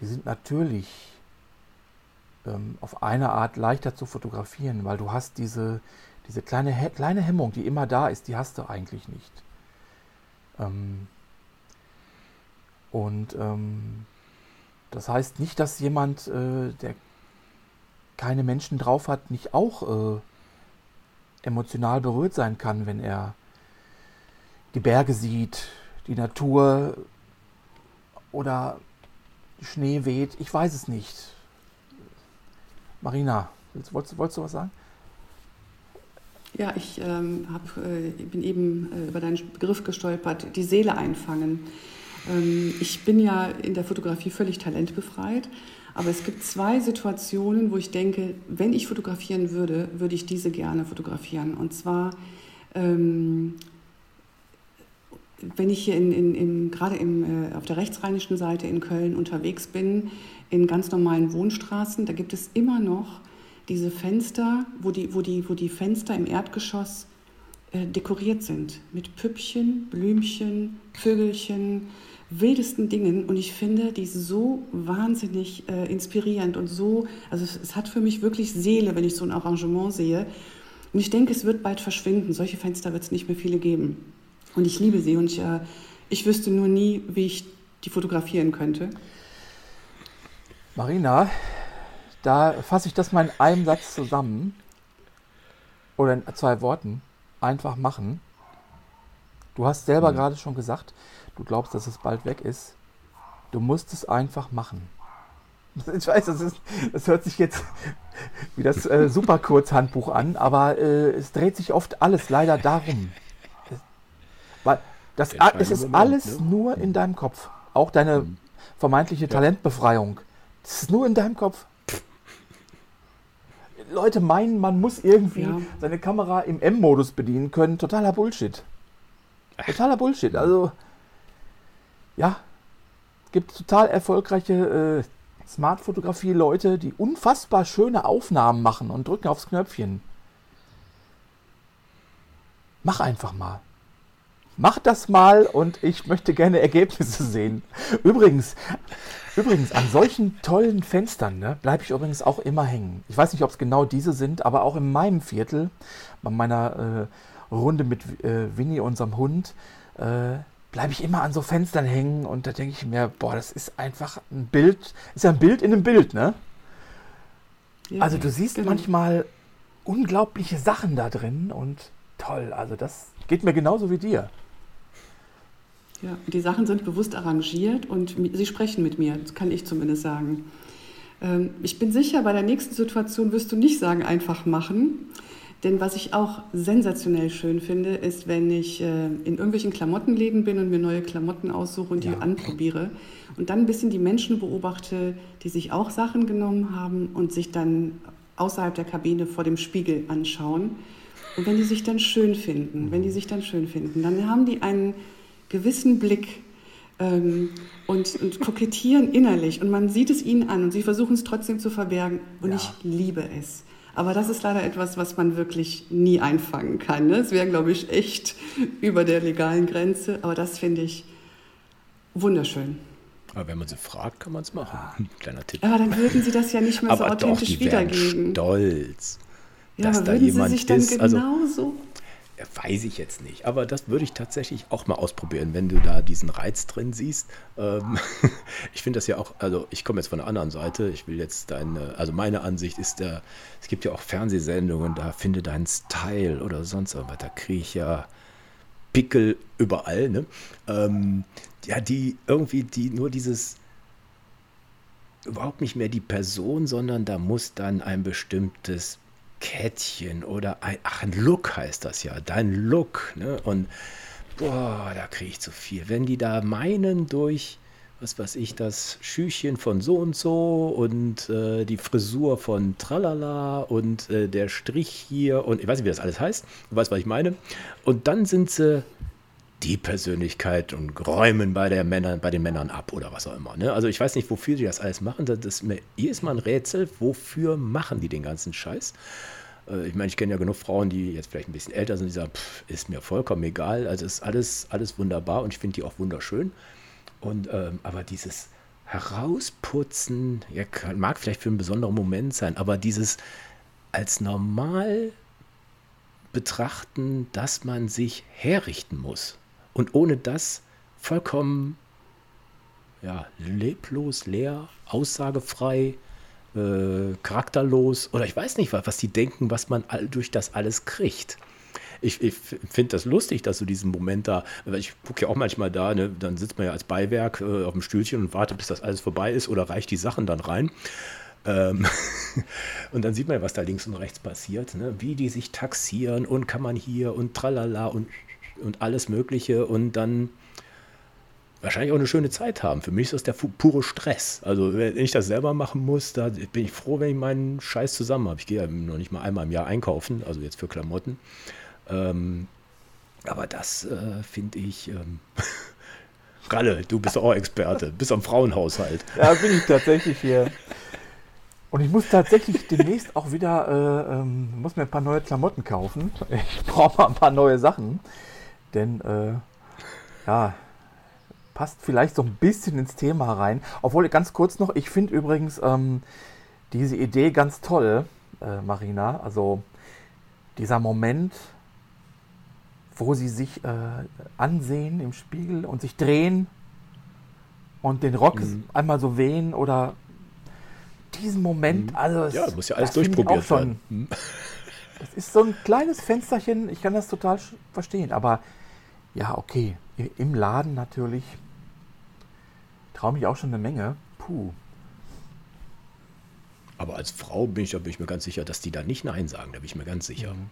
die sind natürlich ähm, auf eine Art leichter zu fotografieren, weil du hast diese, diese kleine, kleine Hemmung, die immer da ist, die hast du eigentlich nicht. Ähm, und ähm, das heißt nicht, dass jemand, äh, der keine Menschen drauf hat, nicht auch äh, emotional berührt sein kann, wenn er die Berge sieht, die Natur oder Schnee weht. Ich weiß es nicht. Marina, willst, wolltest, wolltest du was sagen? Ja, ich ähm, hab, äh, bin eben äh, über deinen Begriff gestolpert, die Seele einfangen. Ähm, ich bin ja in der Fotografie völlig talentbefreit, aber es gibt zwei Situationen, wo ich denke, wenn ich fotografieren würde, würde ich diese gerne fotografieren. Und zwar, ähm, wenn ich hier in, in, in, gerade im, äh, auf der rechtsrheinischen Seite in Köln unterwegs bin, in ganz normalen Wohnstraßen, da gibt es immer noch diese Fenster, wo die, wo die, wo die Fenster im Erdgeschoss äh, dekoriert sind mit Püppchen, Blümchen, Vögelchen, wildesten Dingen. Und ich finde die so wahnsinnig äh, inspirierend und so, also es, es, hat für mich wirklich Seele, wenn ich so ein Arrangement sehe. Und ich denke, es wird bald verschwinden. Solche Fenster wird es nicht mehr viele geben. Und ich liebe sie und ich, äh, ich wüsste nur nie, wie ich die fotografieren könnte. Marina, da fasse ich das mal in einem Satz zusammen. Oder in zwei Worten. Einfach machen. Du hast selber mhm. gerade schon gesagt, du glaubst, dass es bald weg ist. Du musst es einfach machen. Ich weiß, das, ist, das hört sich jetzt wie das äh, Superkurzhandbuch an, aber äh, es dreht sich oft alles leider darum. weil das, es ist alles ne? nur in deinem Kopf. Auch deine mhm. vermeintliche Talentbefreiung. Das ist nur in deinem Kopf. Leute meinen, man muss irgendwie ja. seine Kamera im M-Modus bedienen können. Totaler Bullshit. Totaler Bullshit. Also, ja, gibt total erfolgreiche äh, Smart-Fotografie-Leute, die unfassbar schöne Aufnahmen machen und drücken aufs Knöpfchen. Mach einfach mal. Mach das mal und ich möchte gerne Ergebnisse sehen. Übrigens, übrigens an solchen tollen Fenstern ne, bleibe ich übrigens auch immer hängen. Ich weiß nicht, ob es genau diese sind, aber auch in meinem Viertel, bei meiner äh, Runde mit äh, Winnie, unserem Hund, äh, bleibe ich immer an so Fenstern hängen und da denke ich mir, boah, das ist einfach ein Bild, ist ja ein Bild in einem Bild, ne? Ja, also du siehst genau. manchmal unglaubliche Sachen da drin und toll, also das geht mir genauso wie dir. Ja, die Sachen sind bewusst arrangiert und sie sprechen mit mir, das kann ich zumindest sagen. Ähm, ich bin sicher, bei der nächsten Situation wirst du nicht sagen, einfach machen. Denn was ich auch sensationell schön finde, ist, wenn ich äh, in irgendwelchen Klamottenläden bin und mir neue Klamotten aussuche und die ja. anprobiere und dann ein bisschen die Menschen beobachte, die sich auch Sachen genommen haben und sich dann außerhalb der Kabine vor dem Spiegel anschauen. Und wenn die sich dann schön finden, wenn die sich dann schön finden, dann haben die einen gewissen Blick ähm, und, und, kokettieren innerlich. Und man sieht es ihnen an und sie versuchen es trotzdem zu verbergen. Und ja. ich liebe es. Aber das ist leider etwas, was man wirklich nie einfangen kann. Ne? Es wäre, glaube ich, echt über der legalen Grenze. Aber das finde ich wunderschön. Aber wenn man sie fragt, kann man es machen. Kleiner Tipp. Aber dann würden sie das ja nicht mehr aber so authentisch doch, die wiedergeben. Stolz. Ja, aber würden sie sich dann ist, also genauso also, Weiß ich jetzt nicht, aber das würde ich tatsächlich auch mal ausprobieren, wenn du da diesen Reiz drin siehst. Ähm, ich finde das ja auch, also ich komme jetzt von der anderen Seite, ich will jetzt deine, also meine Ansicht ist der, es gibt ja auch Fernsehsendungen, da finde deinen Style oder sonst irgendwas, da kriege ich ja Pickel überall, ne? Ähm, ja, die irgendwie, die nur dieses, überhaupt nicht mehr die Person, sondern da muss dann ein bestimmtes Kettchen oder ein, ach, ein Look heißt das ja, dein Look. Ne? Und boah, da kriege ich zu viel. Wenn die da meinen durch, was weiß ich, das Schüchchen von so und so und äh, die Frisur von Tralala und äh, der Strich hier und ich weiß nicht, wie das alles heißt, du weißt, was ich meine. Und dann sind sie die Persönlichkeit und räumen bei, der Männer, bei den Männern ab oder was auch immer. Ne? Also ich weiß nicht, wofür die das alles machen. Das ist mir jedes Mal ein Rätsel, wofür machen die den ganzen Scheiß? Äh, ich meine, ich kenne ja genug Frauen, die jetzt vielleicht ein bisschen älter sind, die sagen, pff, ist mir vollkommen egal. Also ist alles, alles wunderbar und ich finde die auch wunderschön. Und ähm, aber dieses Herausputzen, ja, mag vielleicht für einen besonderen Moment sein, aber dieses als normal betrachten, dass man sich herrichten muss. Und ohne das vollkommen ja, leblos, leer, aussagefrei, äh, charakterlos oder ich weiß nicht, was, was die denken, was man all, durch das alles kriegt. Ich, ich finde das lustig, dass du diesen Moment da, weil ich gucke ja auch manchmal da, ne, dann sitzt man ja als Beiwerk äh, auf dem Stühlchen und wartet, bis das alles vorbei ist oder reicht die Sachen dann rein. Ähm und dann sieht man ja, was da links und rechts passiert, ne? wie die sich taxieren und kann man hier und tralala und, und alles Mögliche und dann wahrscheinlich auch eine schöne Zeit haben. Für mich ist das der pure Stress. Also wenn ich das selber machen muss, da bin ich froh, wenn ich meinen Scheiß zusammen habe. Ich gehe ja noch nicht mal einmal im Jahr einkaufen, also jetzt für Klamotten. Ähm, aber das äh, finde ich. Ähm, Ralle, du bist auch Experte, bist am Frauenhaushalt. Ja, bin ich tatsächlich hier. Und ich muss tatsächlich demnächst auch wieder, äh, ähm, muss mir ein paar neue Klamotten kaufen. Ich brauche mal ein paar neue Sachen. Denn, äh, ja, passt vielleicht so ein bisschen ins Thema rein. Obwohl, ganz kurz noch, ich finde übrigens ähm, diese Idee ganz toll, äh, Marina. Also, dieser Moment, wo sie sich äh, ansehen im Spiegel und sich drehen und den Rock mhm. einmal so wehen oder diesen Moment, mhm. also ja, muss ja alles durchprobiert werden. Mhm. Das ist so ein kleines Fensterchen, ich kann das total verstehen, aber ja, okay, im Laden natürlich traue mich auch schon eine Menge. Puh. Aber als Frau bin ich, bin ich mir ganz sicher, dass die da nicht Nein sagen, da bin ich mir ganz sicher. Mhm.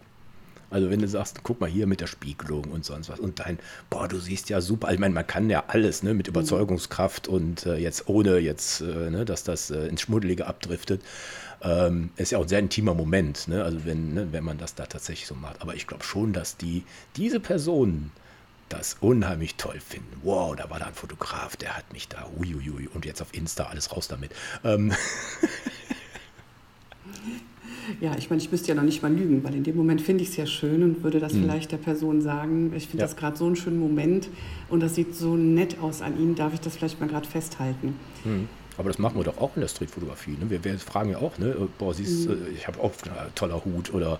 Also wenn du sagst, guck mal hier mit der Spiegelung und sonst was und dein, boah, du siehst ja super, ich meine, man kann ja alles, ne, mit Überzeugungskraft und äh, jetzt ohne jetzt, äh, ne, dass das äh, ins Schmuddelige abdriftet, ähm, ist ja auch ein sehr intimer Moment, ne, also wenn, ne, wenn man das da tatsächlich so macht. Aber ich glaube schon, dass die, diese Personen das unheimlich toll finden. Wow, da war da ein Fotograf, der hat mich da, uiuiui, und jetzt auf Insta alles raus damit. Ähm. Ja, ich meine, ich müsste ja noch nicht mal lügen, weil in dem Moment finde ich es ja schön und würde das mhm. vielleicht der Person sagen, ich finde ja. das gerade so einen schönen Moment und das sieht so nett aus an Ihnen, darf ich das vielleicht mal gerade festhalten. Mhm. Aber das machen wir doch auch in der Streetfotografie. Ne? Wir, wir, fragen ja auch, ne? boah, siehst, mhm. ich habe auch einen toller Hut oder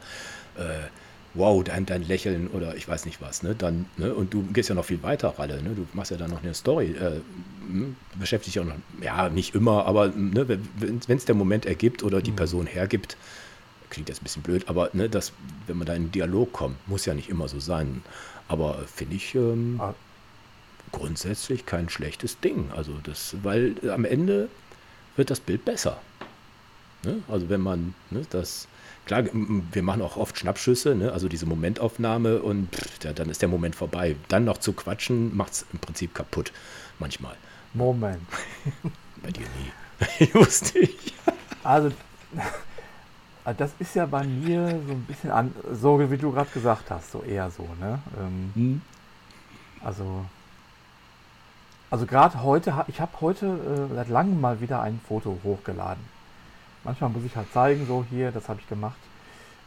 äh, wow, dein, dein Lächeln oder ich weiß nicht was. Ne? Dann, ne? Und du gehst ja noch viel weiter, Ralle. Ne? Du machst ja dann noch eine Story. Äh, hm? beschäftigst dich auch noch, ja, nicht immer, aber ne, wenn es der Moment ergibt oder die mhm. Person hergibt, klingt jetzt ein bisschen blöd, aber ne, das, wenn man da in einen Dialog kommt, muss ja nicht immer so sein. Aber finde ich ähm, ah. Grundsätzlich kein schlechtes Ding. Also das, weil am Ende wird das Bild besser. Ne? Also wenn man ne, das, klar, wir machen auch oft Schnappschüsse, ne? also diese Momentaufnahme und pff, ja, dann ist der Moment vorbei. Dann noch zu quatschen, macht es im Prinzip kaputt. Manchmal. Moment. Bei dir nie. ich wusste ich. Also also das ist ja bei mir so ein bisschen an, so wie du gerade gesagt hast, so eher so, ne? Ähm, hm. Also, also gerade heute, ich habe heute äh, seit langem mal wieder ein Foto hochgeladen. Manchmal muss ich halt zeigen, so hier, das habe ich gemacht.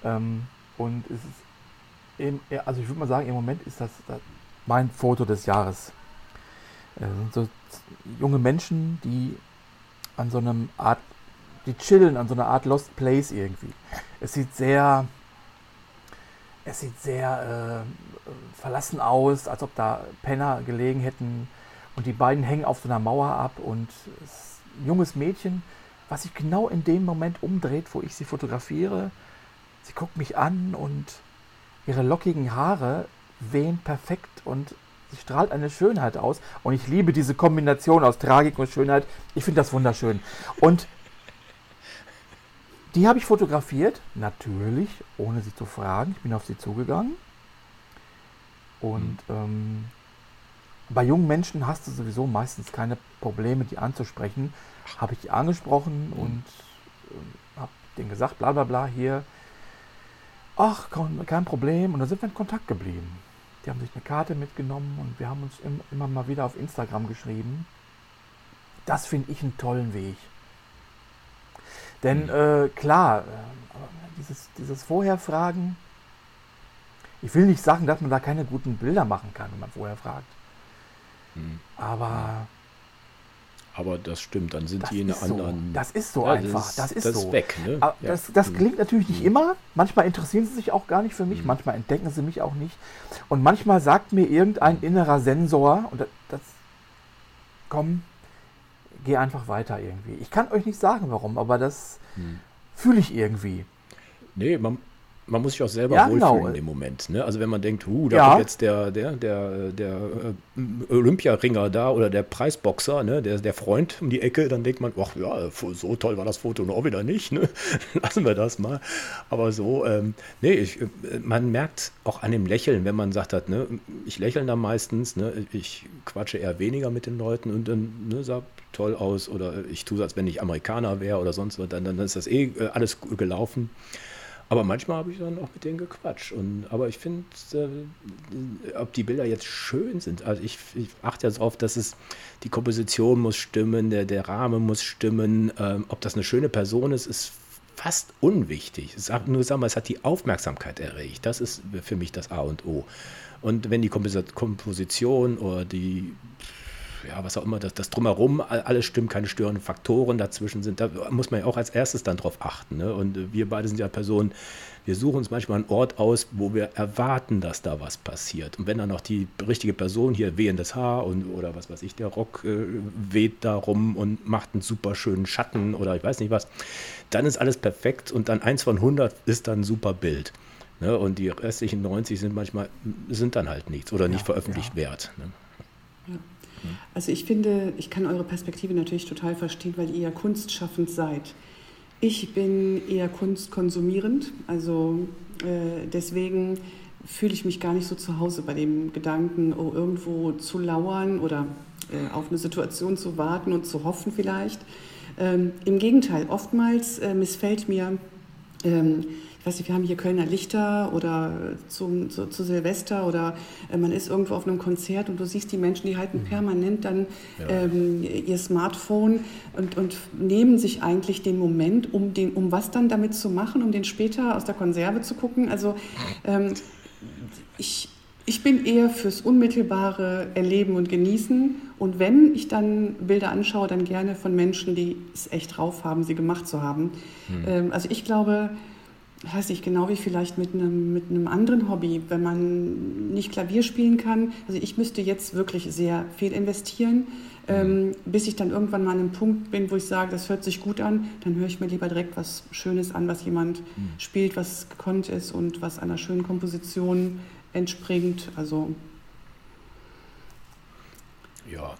Ähm, und es ist eben, also ich würde mal sagen, im Moment ist das, das mein Foto des Jahres. Äh, so junge Menschen, die an so einem Art die chillen an so einer Art Lost Place irgendwie. Es sieht sehr, es sieht sehr äh, verlassen aus, als ob da Penner gelegen hätten. Und die beiden hängen auf so einer Mauer ab und ein junges Mädchen, was sich genau in dem Moment umdreht, wo ich sie fotografiere. Sie guckt mich an und ihre lockigen Haare wehen perfekt und sie strahlt eine Schönheit aus. Und ich liebe diese Kombination aus Tragik und Schönheit. Ich finde das wunderschön. Und die habe ich fotografiert, natürlich, ohne sie zu fragen. Ich bin auf sie zugegangen. Und mhm. ähm, bei jungen Menschen hast du sowieso meistens keine Probleme, die anzusprechen. Habe ich die angesprochen mhm. und äh, habe denen gesagt, bla bla bla, hier. Ach, kein Problem. Und dann sind wir in Kontakt geblieben. Die haben sich eine Karte mitgenommen und wir haben uns im, immer mal wieder auf Instagram geschrieben. Das finde ich einen tollen Weg. Denn mhm. äh, klar, äh, dieses, dieses Vorherfragen, ich will nicht sagen, dass man da keine guten Bilder machen kann, wenn man vorher fragt. Mhm. Aber. Aber das stimmt, dann sind die in einer anderen. So. Das ist so ja, einfach. Das, das ist, das so. weg. Ne? Ja. Das, das mhm. natürlich nicht mhm. immer. Manchmal interessieren sie sich auch gar nicht für mich, mhm. manchmal entdecken sie mich auch nicht. Und manchmal sagt mir irgendein innerer Sensor, und das, komm, geh einfach weiter irgendwie. Ich kann euch nicht sagen, warum, aber das fühle ich irgendwie. Nee, man, man muss sich auch selber ja, wohlfühlen genau. in dem Moment. Ne? Also wenn man denkt, uh, da ja. kommt jetzt der, der, der, der äh, Olympiaringer da oder der Preisboxer, ne? der, der Freund um die Ecke, dann denkt man, ach ja, so toll war das Foto noch wieder nicht. Ne? Lassen wir das mal. Aber so, ähm, nee, ich, äh, man merkt auch an dem Lächeln, wenn man sagt hat, ne, ich lächle da meistens, ne, ich quatsche eher weniger mit den Leuten und dann ne, sag toll aus oder ich tue es, als wenn ich Amerikaner wäre oder sonst was, dann, dann ist das eh äh, alles gelaufen. Aber manchmal habe ich dann auch mit denen gequatscht. Und, aber ich finde, äh, ob die Bilder jetzt schön sind, also ich, ich achte jetzt darauf, dass es die Komposition muss stimmen, der, der Rahmen muss stimmen, ähm, ob das eine schöne Person ist, ist fast unwichtig. Sag, nur sagen wir, es hat die Aufmerksamkeit erregt. Das ist für mich das A und O. Und wenn die Komposition oder die ja, was auch immer, das, das drumherum, alles stimmt, keine störenden Faktoren dazwischen sind, da muss man ja auch als erstes dann drauf achten. Ne? Und äh, wir beide sind ja Personen, wir suchen uns manchmal einen Ort aus, wo wir erwarten, dass da was passiert. Und wenn dann noch die richtige Person hier wehendes Haar und oder was weiß ich, der Rock äh, weht da rum und macht einen super schönen Schatten oder ich weiß nicht was, dann ist alles perfekt und dann eins von 100 ist dann ein super Bild. Ne? Und die restlichen 90 sind manchmal, sind dann halt nichts oder nicht ja, veröffentlicht ja. wert. Ne? Ja. Also ich finde, ich kann eure Perspektive natürlich total verstehen, weil ihr ja kunstschaffend seid. Ich bin eher kunstkonsumierend, also äh, deswegen fühle ich mich gar nicht so zu Hause bei dem Gedanken, oh, irgendwo zu lauern oder äh, auf eine Situation zu warten und zu hoffen vielleicht. Ähm, Im Gegenteil, oftmals äh, missfällt mir ähm, weiß nicht, wir haben hier Kölner Lichter oder zum, zu, zu Silvester oder äh, man ist irgendwo auf einem Konzert und du siehst die Menschen, die halten mhm. permanent dann ja. ähm, ihr Smartphone und, und nehmen sich eigentlich den Moment, um, den, um was dann damit zu machen, um den später aus der Konserve zu gucken. Also ähm, ich, ich bin eher fürs unmittelbare Erleben und Genießen. Und wenn ich dann Bilder anschaue, dann gerne von Menschen, die es echt drauf haben, sie gemacht zu haben. Hm. Ähm, also ich glaube, weiß nicht, genau wie vielleicht mit einem, mit einem anderen Hobby, wenn man nicht Klavier spielen kann. Also ich müsste jetzt wirklich sehr viel investieren, ähm, bis ich dann irgendwann mal an einem Punkt bin, wo ich sage, das hört sich gut an, dann höre ich mir lieber direkt was Schönes an, was jemand mhm. spielt, was gekonnt ist und was einer schönen Komposition entspringt. Also ja,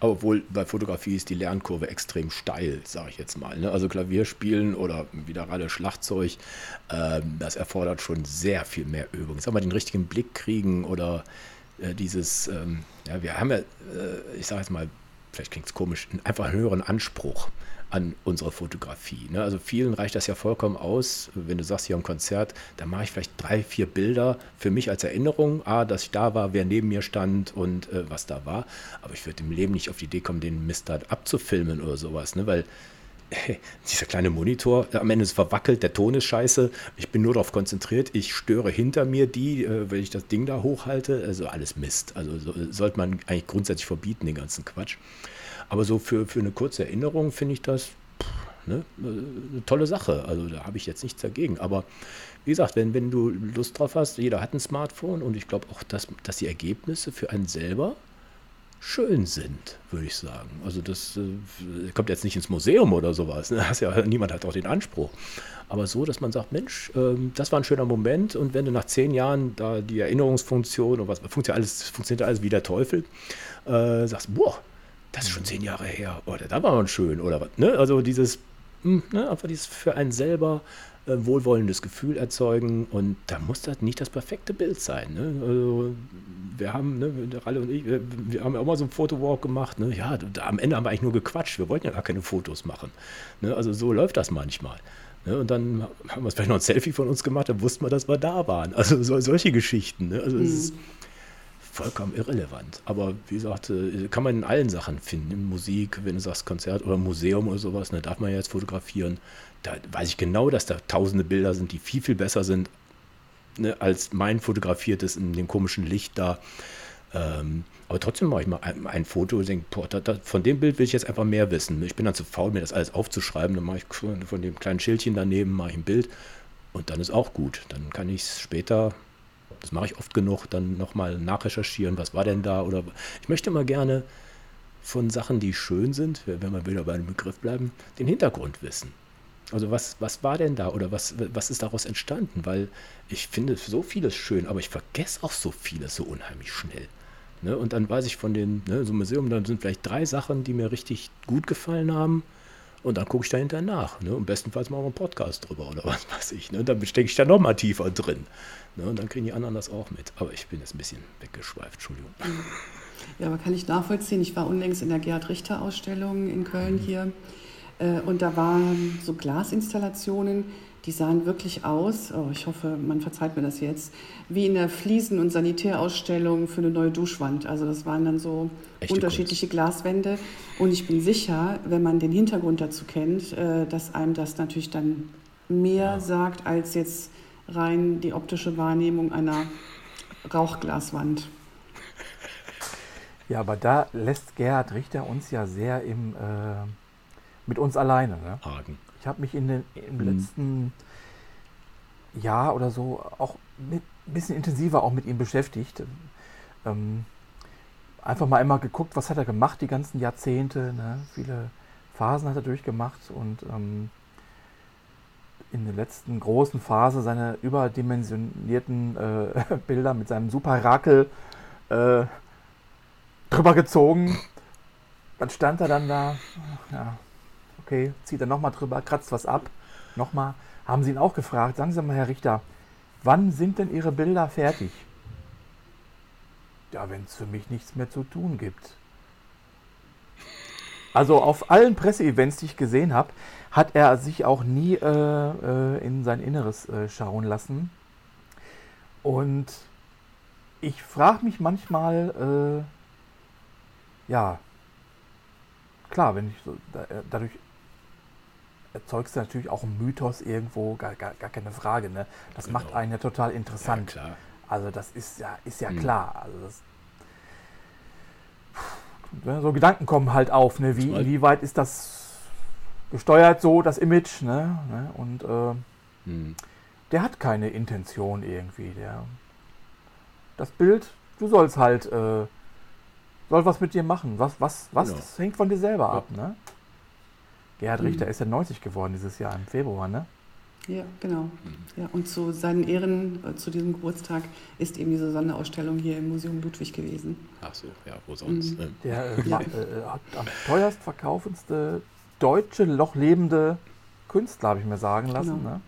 obwohl bei Fotografie ist die Lernkurve extrem steil, sage ich jetzt mal. Ne? Also Klavierspielen oder wieder alle Schlagzeug, äh, das erfordert schon sehr viel mehr Übung. Sag mal, den richtigen Blick kriegen oder äh, dieses, ähm, ja, wir haben ja, äh, ich sage jetzt mal, vielleicht klingt es komisch, einfach einen höheren Anspruch an unsere Fotografie. Ne? Also vielen reicht das ja vollkommen aus, wenn du sagst, hier ein Konzert, dann mache ich vielleicht drei, vier Bilder für mich als Erinnerung, ah, dass ich da war, wer neben mir stand und äh, was da war. Aber ich würde im Leben nicht auf die Idee kommen, den Mist da abzufilmen oder sowas, ne? weil äh, dieser kleine Monitor, am Ende ist verwackelt, der Ton ist scheiße, ich bin nur darauf konzentriert, ich störe hinter mir die, äh, wenn ich das Ding da hochhalte, also alles Mist. Also so, sollte man eigentlich grundsätzlich verbieten, den ganzen Quatsch. Aber so für, für eine kurze Erinnerung finde ich das pff, ne, eine tolle Sache. Also da habe ich jetzt nichts dagegen. Aber wie gesagt, wenn, wenn du Lust drauf hast, jeder hat ein Smartphone und ich glaube auch, dass, dass die Ergebnisse für einen selber schön sind, würde ich sagen. Also das äh, kommt jetzt nicht ins Museum oder sowas. Ne? Ja, niemand hat auch den Anspruch. Aber so, dass man sagt, Mensch, ähm, das war ein schöner Moment und wenn du nach zehn Jahren da die Erinnerungsfunktion und was funktioniert alles, funktioniert alles wie der Teufel, äh, sagst, boah, das ist schon zehn Jahre her, oder da war man schön, oder was. Ne? Also dieses, hm, ne, einfach dieses für einen selber äh, wohlwollendes Gefühl erzeugen und da muss das nicht das perfekte Bild sein. Ne? Also, wir haben, ne, Ralle und ich, wir, haben ja auch mal so einen Fotowalk gemacht. Ne? Ja, da, am Ende haben wir eigentlich nur gequatscht. Wir wollten ja gar keine Fotos machen. Ne? Also so läuft das manchmal. Ne? Und dann haben wir vielleicht noch ein Selfie von uns gemacht, dann wussten wir, dass wir da waren. Also so, solche Geschichten. Ne? Also mhm. es ist, vollkommen irrelevant. Aber wie gesagt, äh, kann man in allen Sachen finden. In Musik, wenn du sagst Konzert oder Museum oder sowas, da ne, darf man ja jetzt fotografieren. Da weiß ich genau, dass da tausende Bilder sind, die viel, viel besser sind ne, als mein fotografiertes in dem komischen Licht da. Ähm, aber trotzdem mache ich mal ein, ein Foto und denke, boah, da, da, von dem Bild will ich jetzt einfach mehr wissen. Ich bin dann zu faul, mir das alles aufzuschreiben. Dann mache ich von dem kleinen Schildchen daneben mache ich ein Bild und dann ist auch gut. Dann kann ich es später das mache ich oft genug, dann nochmal nachrecherchieren, was war denn da oder ich möchte immer gerne von Sachen, die schön sind, wenn wir wieder bei einem Begriff bleiben, den Hintergrund wissen. Also was, was war denn da oder was, was ist daraus entstanden? Weil ich finde so vieles schön, aber ich vergesse auch so vieles so unheimlich schnell. Ne? Und dann weiß ich von den, ne, so Museum, dann sind vielleicht drei Sachen, die mir richtig gut gefallen haben. Und dann gucke ich dahinter nach. Ne? Und bestenfalls machen wir einen Podcast drüber oder was weiß ich. Ne? Dann stecke ich da nochmal tiefer drin. Ne? Und dann kriegen die anderen das auch mit. Aber ich bin jetzt ein bisschen weggeschweift, Entschuldigung. Ja, aber kann ich nachvollziehen. Ich war unlängst in der Gerhard Richter Ausstellung in Köln mhm. hier. Äh, und da waren so Glasinstallationen, die sahen wirklich aus, oh, ich hoffe, man verzeiht mir das jetzt, wie in der Fliesen- und Sanitärausstellung für eine neue Duschwand. Also das waren dann so Echte unterschiedliche Kunst. Glaswände. Und ich bin sicher, wenn man den Hintergrund dazu kennt, äh, dass einem das natürlich dann mehr ja. sagt als jetzt rein die optische Wahrnehmung einer Rauchglaswand. Ja, aber da lässt Gerhard Richter uns ja sehr im, äh, mit uns alleine. Ne? Hagen. Ich habe mich in den, im mhm. letzten Jahr oder so auch mit, ein bisschen intensiver auch mit ihm beschäftigt. Ähm, einfach mal einmal geguckt, was hat er gemacht die ganzen Jahrzehnte. Ne? Viele Phasen hat er durchgemacht und ähm, in der letzten großen Phase seine überdimensionierten äh, Bilder mit seinem Super Rakel äh, drüber gezogen. Dann stand er dann da, ja, okay, zieht er nochmal drüber, kratzt was ab, nochmal. Haben Sie ihn auch gefragt, sagen Sie mal, Herr Richter, wann sind denn Ihre Bilder fertig? Ja, wenn es für mich nichts mehr zu tun gibt. Also auf allen Presseevents, die ich gesehen habe, hat er sich auch nie äh, äh, in sein Inneres äh, schauen lassen. Und ich frage mich manchmal, äh, ja, klar, wenn ich so, da, äh, dadurch erzeugst du natürlich auch einen Mythos irgendwo, gar, gar, gar keine Frage. Ne? Das genau. macht einen ja total interessant. Ja, also das ist ja, ist ja mhm. klar. Also das, so Gedanken kommen halt auf, ne? Wie, inwieweit ist das gesteuert so, das Image, ne? ne? Und äh, mhm. der hat keine Intention irgendwie. Der, das Bild, du sollst halt, äh, soll was mit dir machen. Was, was, was genau. hängt von dir selber ja. ab, ne? Gerhard. Richter ist ja 90 geworden dieses Jahr im Februar, ne? Ja, genau. Ja, und zu seinen Ehren, äh, zu diesem Geburtstag, ist eben diese Sonderausstellung hier im Museum Ludwig gewesen. Ach so, ja, wo sonst? Mhm. Der äh, ja. äh, hat am teuerst verkaufendste deutsche, lochlebende Künstler, habe ich mir sagen lassen. Genau. Ne?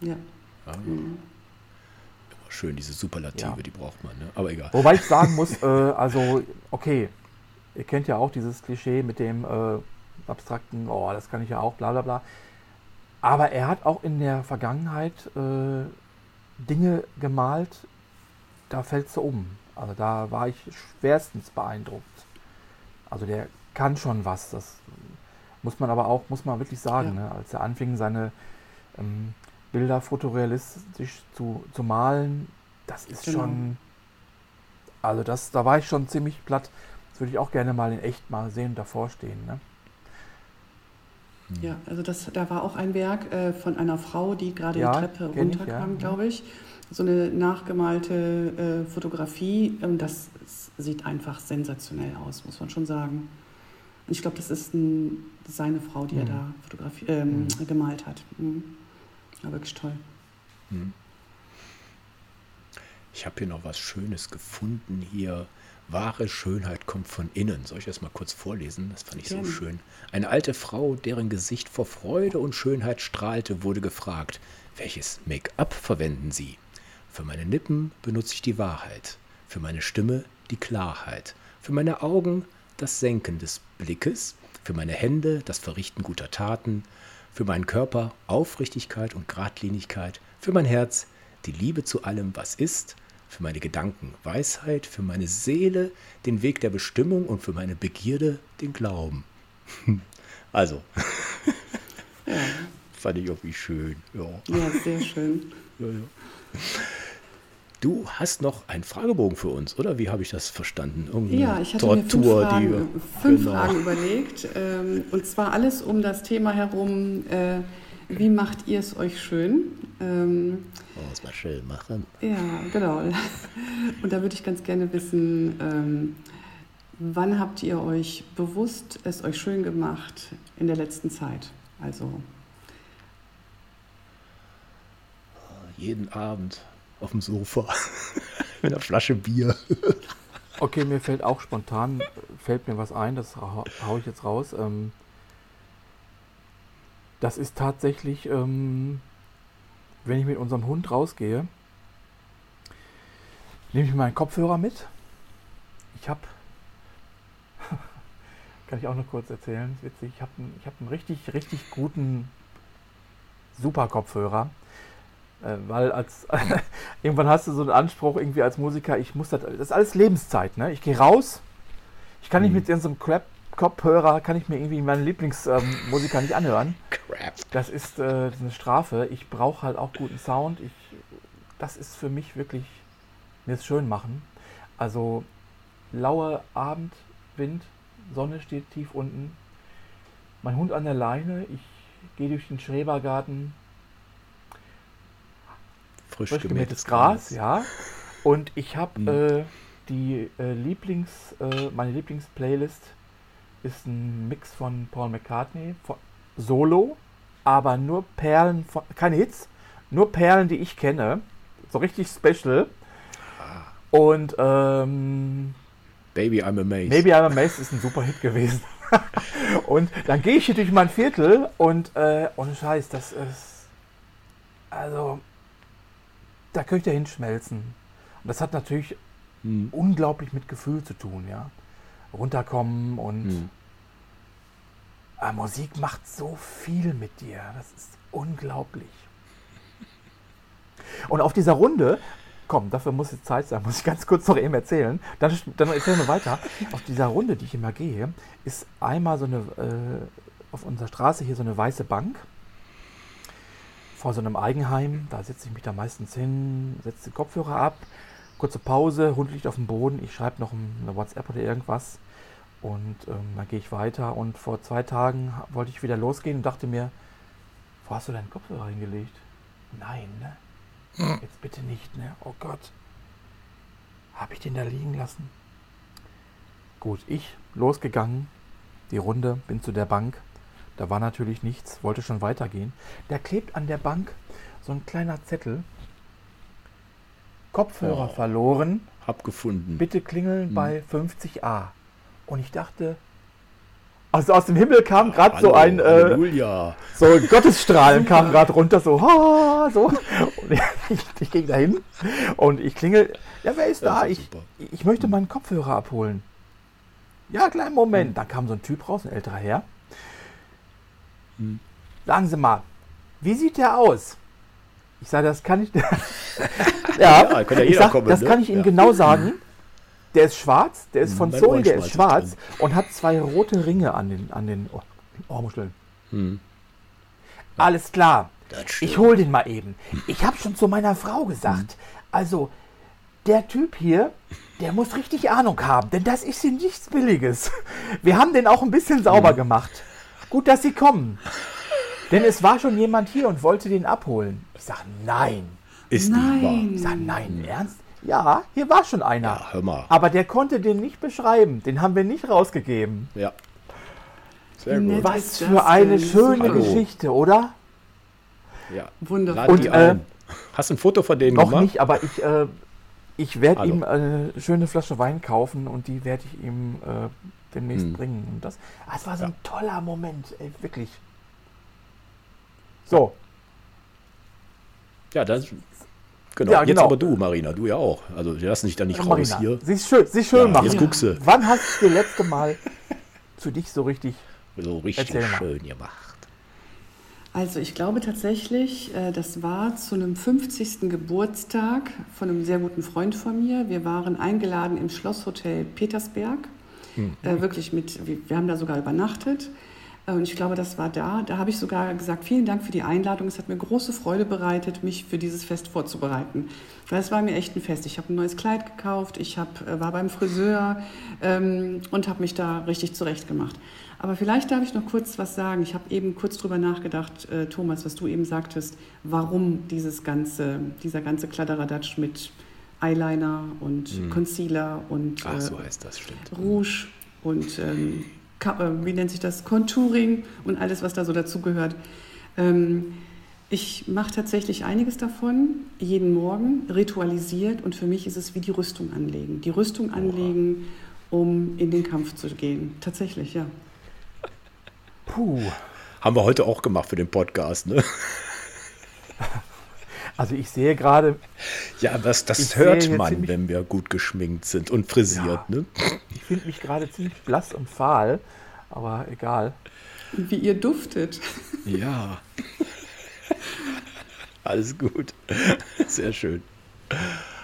Ja. Ah. Mhm. Schön, diese Superlative, ja. die braucht man, ne? aber egal. Wobei ich sagen muss, äh, also, okay, ihr kennt ja auch dieses Klischee mit dem äh, abstrakten, oh, das kann ich ja auch, bla bla bla. Aber er hat auch in der Vergangenheit äh, Dinge gemalt, da fällt es so um. Also da war ich schwerstens beeindruckt. Also der kann schon was. Das muss man aber auch, muss man wirklich sagen. Ja. Ne? Als er anfing, seine ähm, Bilder fotorealistisch zu, zu malen, das ist genau. schon. Also das, da war ich schon ziemlich platt. Das würde ich auch gerne mal in echt mal sehen und davor stehen. Ne? Ja, also das, da war auch ein Werk äh, von einer Frau, die gerade ja, die Treppe runterkam, ja. glaube ich. So eine nachgemalte äh, Fotografie. Ähm, das sieht einfach sensationell aus, muss man schon sagen. Und ich glaube, das ist ein, seine Frau, die mhm. er da fotografiert, ähm, mhm. gemalt hat. Mhm. Ja, wirklich toll. Mhm. Ich habe hier noch was Schönes gefunden hier. Wahre Schönheit kommt von innen. Soll ich das mal kurz vorlesen? Das fand ich so schön. Eine alte Frau, deren Gesicht vor Freude und Schönheit strahlte, wurde gefragt, welches Make-up verwenden Sie? Für meine Lippen benutze ich die Wahrheit, für meine Stimme die Klarheit, für meine Augen das Senken des Blickes, für meine Hände das Verrichten guter Taten, für meinen Körper Aufrichtigkeit und Gradlinigkeit, für mein Herz die Liebe zu allem, was ist, für meine Gedanken Weisheit, für meine Seele den Weg der Bestimmung und für meine Begierde den Glauben. Also, ja. fand ich irgendwie schön. Ja, ja sehr schön. Ja, ja. Du hast noch einen Fragebogen für uns, oder? Wie habe ich das verstanden? Irgendeine ja, ich hatte Tortur, mir fünf, Fragen, die, fünf genau. Fragen überlegt. Ähm, und zwar alles um das Thema herum, äh, wie macht ihr es euch schön? Ähm, oh, es mal schön machen. Ja, genau. Und da würde ich ganz gerne wissen, ähm, wann habt ihr euch bewusst es euch schön gemacht in der letzten Zeit? Also jeden Abend auf dem Sofa mit einer Flasche Bier. Okay, mir fällt auch spontan, fällt mir was ein, das hau, hau ich jetzt raus. Ähm, das ist tatsächlich, ähm, wenn ich mit unserem Hund rausgehe, nehme ich meinen Kopfhörer mit. Ich habe, kann ich auch noch kurz erzählen, ist witzig, ich habe einen, hab einen richtig, richtig guten super Kopfhörer. Äh, weil als irgendwann hast du so einen Anspruch irgendwie als Musiker, ich muss das, das ist alles Lebenszeit, ne? Ich gehe raus, ich kann nicht mhm. mit so einem Crap Kopfhörer kann ich mir irgendwie meinen Lieblingsmusiker ähm, nicht anhören. Crap. Das ist, äh, eine Strafe. Ich brauche halt auch guten Sound. Ich, das ist für mich wirklich mir es schön machen. Also laue Abendwind, Sonne steht tief unten, mein Hund an der Leine, ich gehe durch den Schrebergarten, frisch, frisch gemähtes Gras, Gras, ja. Und ich habe mhm. äh, die äh, Lieblings, äh, meine Lieblingsplaylist ist ein Mix von Paul McCartney, von Solo, aber nur Perlen, von, keine Hits, nur Perlen, die ich kenne, so richtig special. Ah. Und ähm, Baby I'm Amazed. Baby I'm Amazed ist ein super Hit gewesen. und dann gehe ich hier durch mein Viertel und äh, ohne Scheiß, das ist also da könnte ich hinschmelzen. Und das hat natürlich hm. unglaublich mit Gefühl zu tun, ja. Runterkommen und hm. äh, Musik macht so viel mit dir. Das ist unglaublich. Und auf dieser Runde, komm, dafür muss jetzt Zeit sein, muss ich ganz kurz noch eben erzählen. Dann, dann erzählen wir weiter. Auf dieser Runde, die ich immer gehe, ist einmal so eine, äh, auf unserer Straße hier so eine weiße Bank vor so einem Eigenheim. Da setze ich mich da meistens hin, setze den Kopfhörer ab, kurze Pause, Hund liegt auf dem Boden, ich schreibe noch eine WhatsApp oder irgendwas und ähm, dann gehe ich weiter. Und vor zwei Tagen wollte ich wieder losgehen und dachte mir, wo hast du deinen Kopfhörer hingelegt? Nein, ne? Hm. Jetzt bitte nicht, ne? Oh Gott. Habe ich den da liegen lassen? Gut, ich losgegangen, die Runde, bin zu der Bank, da war natürlich nichts, wollte schon weitergehen. Da klebt an der Bank so ein kleiner Zettel. Kopfhörer oh, verloren. Hab gefunden. Bitte klingeln hm. bei 50a. Und ich dachte, also aus dem Himmel kam gerade so ein äh, so Gottesstrahlen kam gerade runter so ha, so und ich, ich ging dahin und ich klingel ja wer ist da ich, ich möchte meinen Kopfhörer abholen ja kleinen Moment hm. dann kam so ein Typ raus ein älterer Herr hm. Sagen Sie mal, wie sieht der aus? Ich sage, das kann ich. ja, ja, kann ja ich sag, kommen, das ne? kann ich Ihnen ja. genau sagen. Der ist schwarz, der ist von mein der ist schwarz und hat zwei rote Ringe an den, an den oh, Ohrmuscheln. Hm. Alles klar. Ich hole den mal eben. Ich habe schon zu meiner Frau gesagt, hm. also der Typ hier, der muss richtig Ahnung haben, denn das ist hier nichts Billiges. Wir haben den auch ein bisschen sauber hm. gemacht. Gut, dass Sie kommen. Denn es war schon jemand hier und wollte den abholen. Ich sage, nein. Ist nein. nicht wahr. Ich sage, nein, ernst? Ja, hier war schon einer. Ja, hör mal. Aber der konnte den nicht beschreiben. Den haben wir nicht rausgegeben. Ja. Sehr gut. Was für eine schöne Hallo. Geschichte, oder? Ja. Wunderbar. Und, äh, Hast du ein Foto von denen noch gemacht? Noch nicht, aber ich, äh, ich werde ihm eine schöne Flasche Wein kaufen und die werde ich ihm äh, demnächst hm. bringen. Und das, ah, das war so ja. ein toller Moment, ey, wirklich. So. Ja, das. Genau. Ja, jetzt genau. aber du, Marina, du ja auch. Also wir lassen dich da nicht ja, raus hier. Sie ist schön, sie schön ja, machen. Jetzt guckst du. Wann hast du das letzte Mal für dich so richtig so richtig schön gemacht? Also ich glaube tatsächlich, äh, das war zu einem 50. Geburtstag von einem sehr guten Freund von mir. Wir waren eingeladen im Schlosshotel Petersberg Mhm. Äh, wirklich mit, wir haben da sogar übernachtet. Äh, und ich glaube, das war da. Da habe ich sogar gesagt, vielen Dank für die Einladung. Es hat mir große Freude bereitet, mich für dieses Fest vorzubereiten. Weil es war mir echt ein Fest. Ich habe ein neues Kleid gekauft, ich hab, äh, war beim Friseur ähm, und habe mich da richtig zurechtgemacht. Aber vielleicht darf ich noch kurz was sagen. Ich habe eben kurz drüber nachgedacht, äh, Thomas, was du eben sagtest, warum dieses ganze, dieser ganze Kladderadatsch mit Eyeliner und mhm. Concealer und Ach, so äh, heißt das, stimmt. Rouge und ähm, äh, wie nennt sich das? Contouring und alles, was da so dazugehört. Ähm, Ich mache tatsächlich einiges davon, jeden Morgen, ritualisiert und für mich ist es wie die Rüstung anlegen. Die Rüstung anlegen, um in den Kampf zu gehen. Tatsächlich, ja. Puh. Haben wir heute auch gemacht für den Podcast, ne? Also ich sehe gerade. Ja, das, das hört man, wenn wir gut geschminkt sind und frisiert, ja, ne? Ich finde mich gerade ziemlich blass und fahl, aber egal. Wie ihr duftet. Ja. Alles gut. Sehr schön.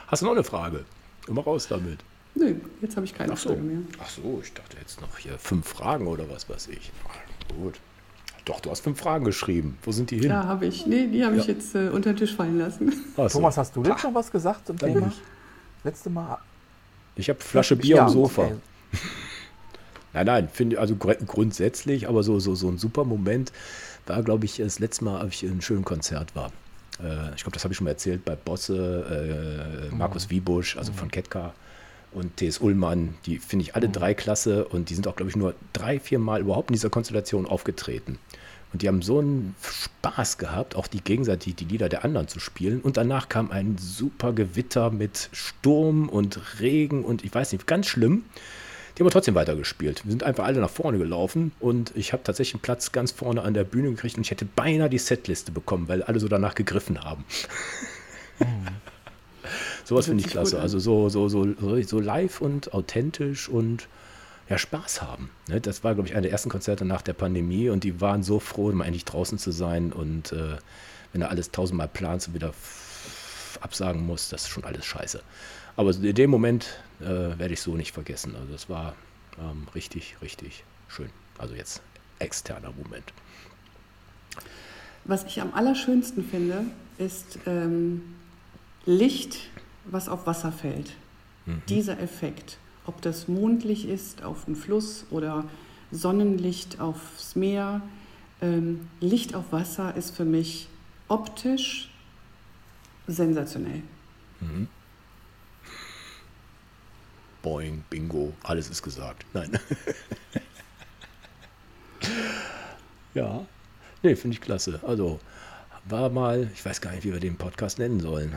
Hast du noch eine Frage? Immer raus damit. Nö, jetzt habe ich keine Ach so. Frage mehr. Ach so, ich dachte jetzt noch hier fünf Fragen oder was weiß ich. Gut. Doch, du hast fünf Fragen geschrieben. Wo sind die hin? Ja, habe ich. Nee, die habe ja. ich jetzt äh, unter den Tisch fallen lassen. So. Thomas, hast du jetzt noch was gesagt zum Dann Thema? Letzte Mal. Ich habe Flasche Bier ja, am Sofa. Okay. nein, nein, finde also grundsätzlich, aber so, so, so ein super Moment war, glaube ich, das letzte Mal, als ich in einem schönen Konzert war. Äh, ich glaube, das habe ich schon mal erzählt bei Bosse, äh, Markus mhm. Wiebusch, also mhm. von Ketka und T.S. Ullmann. Die finde ich alle mhm. drei klasse und die sind auch, glaube ich, nur drei, vier Mal überhaupt in dieser Konstellation aufgetreten. Und die haben so einen Spaß gehabt, auch die gegenseitig die Lieder der anderen zu spielen. Und danach kam ein super Gewitter mit Sturm und Regen und ich weiß nicht, ganz schlimm. Die haben aber trotzdem weitergespielt. Wir sind einfach alle nach vorne gelaufen und ich habe tatsächlich einen Platz ganz vorne an der Bühne gekriegt und ich hätte beinahe die Setliste bekommen, weil alle so danach gegriffen haben. Mhm. Sowas finde ich klasse. Also so, so, so, so live und authentisch und ja, Spaß haben. Ne? Das war, glaube ich, eine der ersten Konzerte nach der Pandemie und die waren so froh, immer endlich draußen zu sein und äh, wenn du alles tausendmal planst und wieder absagen musst, das ist schon alles scheiße. Aber in dem Moment äh, werde ich so nicht vergessen. Also das war ähm, richtig, richtig schön. Also jetzt externer Moment. Was ich am allerschönsten finde, ist ähm, Licht, was auf Wasser fällt. Mhm. Dieser Effekt, ob das Mondlicht ist auf dem Fluss oder Sonnenlicht aufs Meer, ähm, Licht auf Wasser ist für mich optisch sensationell. Mhm. Boing, Bingo, alles ist gesagt. Nein. ja, nee, finde ich klasse. Also war mal, ich weiß gar nicht, wie wir den Podcast nennen sollen.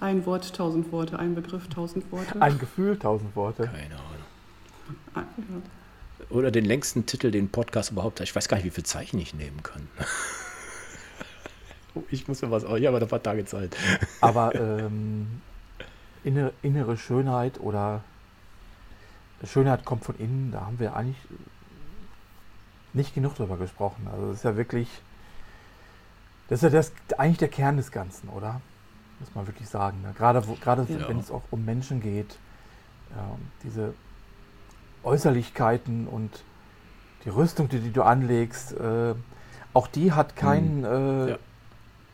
Ein Wort, tausend Worte, ein Begriff, tausend Worte. Ein Gefühl, tausend Worte. Keine Ahnung. Ah, Oder den längsten Titel, den Podcast überhaupt hat. Ich weiß gar nicht, wie viel Zeichen ich nehmen kann. ich muss mir was, oh, ich habe ein paar Tage Zeit. Aber ähm, innere, innere Schönheit oder Schönheit kommt von innen, da haben wir eigentlich nicht genug drüber gesprochen. Also das ist ja wirklich, das ist ja das, eigentlich der Kern des Ganzen, oder? Muss man wirklich sagen. Ne? Gerade, wo, gerade ja. wenn es auch um Menschen geht, äh, diese Äußerlichkeiten und die Rüstung, die, die du anlegst, äh, auch die hat keinen mhm. äh, ja.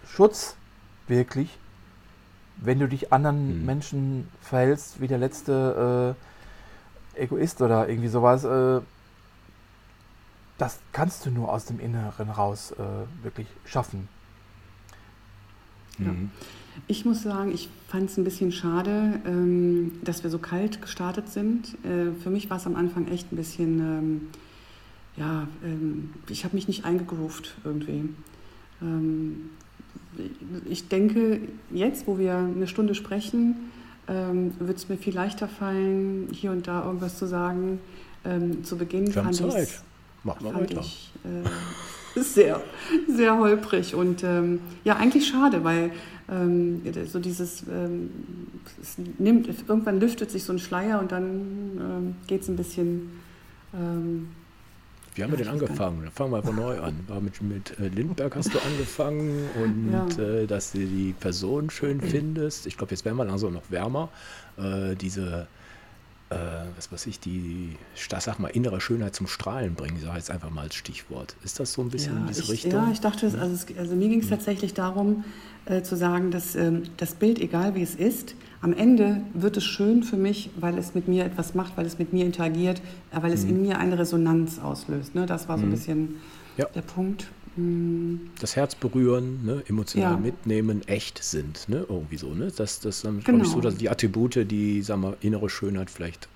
Schutz wirklich wenn du dich anderen hm. Menschen verhältst wie der letzte äh, Egoist oder irgendwie sowas, äh, das kannst du nur aus dem Inneren raus äh, wirklich schaffen. Ja. Ich muss sagen, ich fand es ein bisschen schade, ähm, dass wir so kalt gestartet sind. Äh, für mich war es am Anfang echt ein bisschen, ähm, ja, ähm, ich habe mich nicht eingegroovt irgendwie. Ich denke, jetzt, wo wir eine Stunde sprechen, wird es mir viel leichter fallen, hier und da irgendwas zu sagen. Zu Beginn wir fand ich fand ich äh, sehr, sehr holprig und ähm, ja, eigentlich schade, weil ähm, so dieses, ähm, es nimmt, irgendwann lüftet sich so ein Schleier und dann ähm, geht es ein bisschen wie haben wir denn angefangen? Dann fangen wir einfach neu an. War mit, mit äh, Lindberg hast du angefangen und ja. äh, dass du die Person schön findest. Ich glaube, jetzt werden wir langsam noch wärmer. Äh, diese, äh, was weiß ich, die, sag mal, innere Schönheit zum Strahlen bringen, sage ich jetzt einfach mal als Stichwort. Ist das so ein bisschen ja, in diese ich, Richtung? Ja, ich dachte, also, es, also mir ging es hm. tatsächlich darum, äh, zu sagen, dass ähm, das Bild, egal wie es ist, am Ende wird es schön für mich, weil es mit mir etwas macht, weil es mit mir interagiert, äh, weil es mhm. in mir eine Resonanz auslöst. Ne? Das war so ein mhm. bisschen ja. der Punkt. Das Herz berühren, ne? emotional ja. mitnehmen, echt sind, ne? irgendwie so. Ne? Das, das genau. ich, so, dass die Attribute, die sagen wir, innere Schönheit vielleicht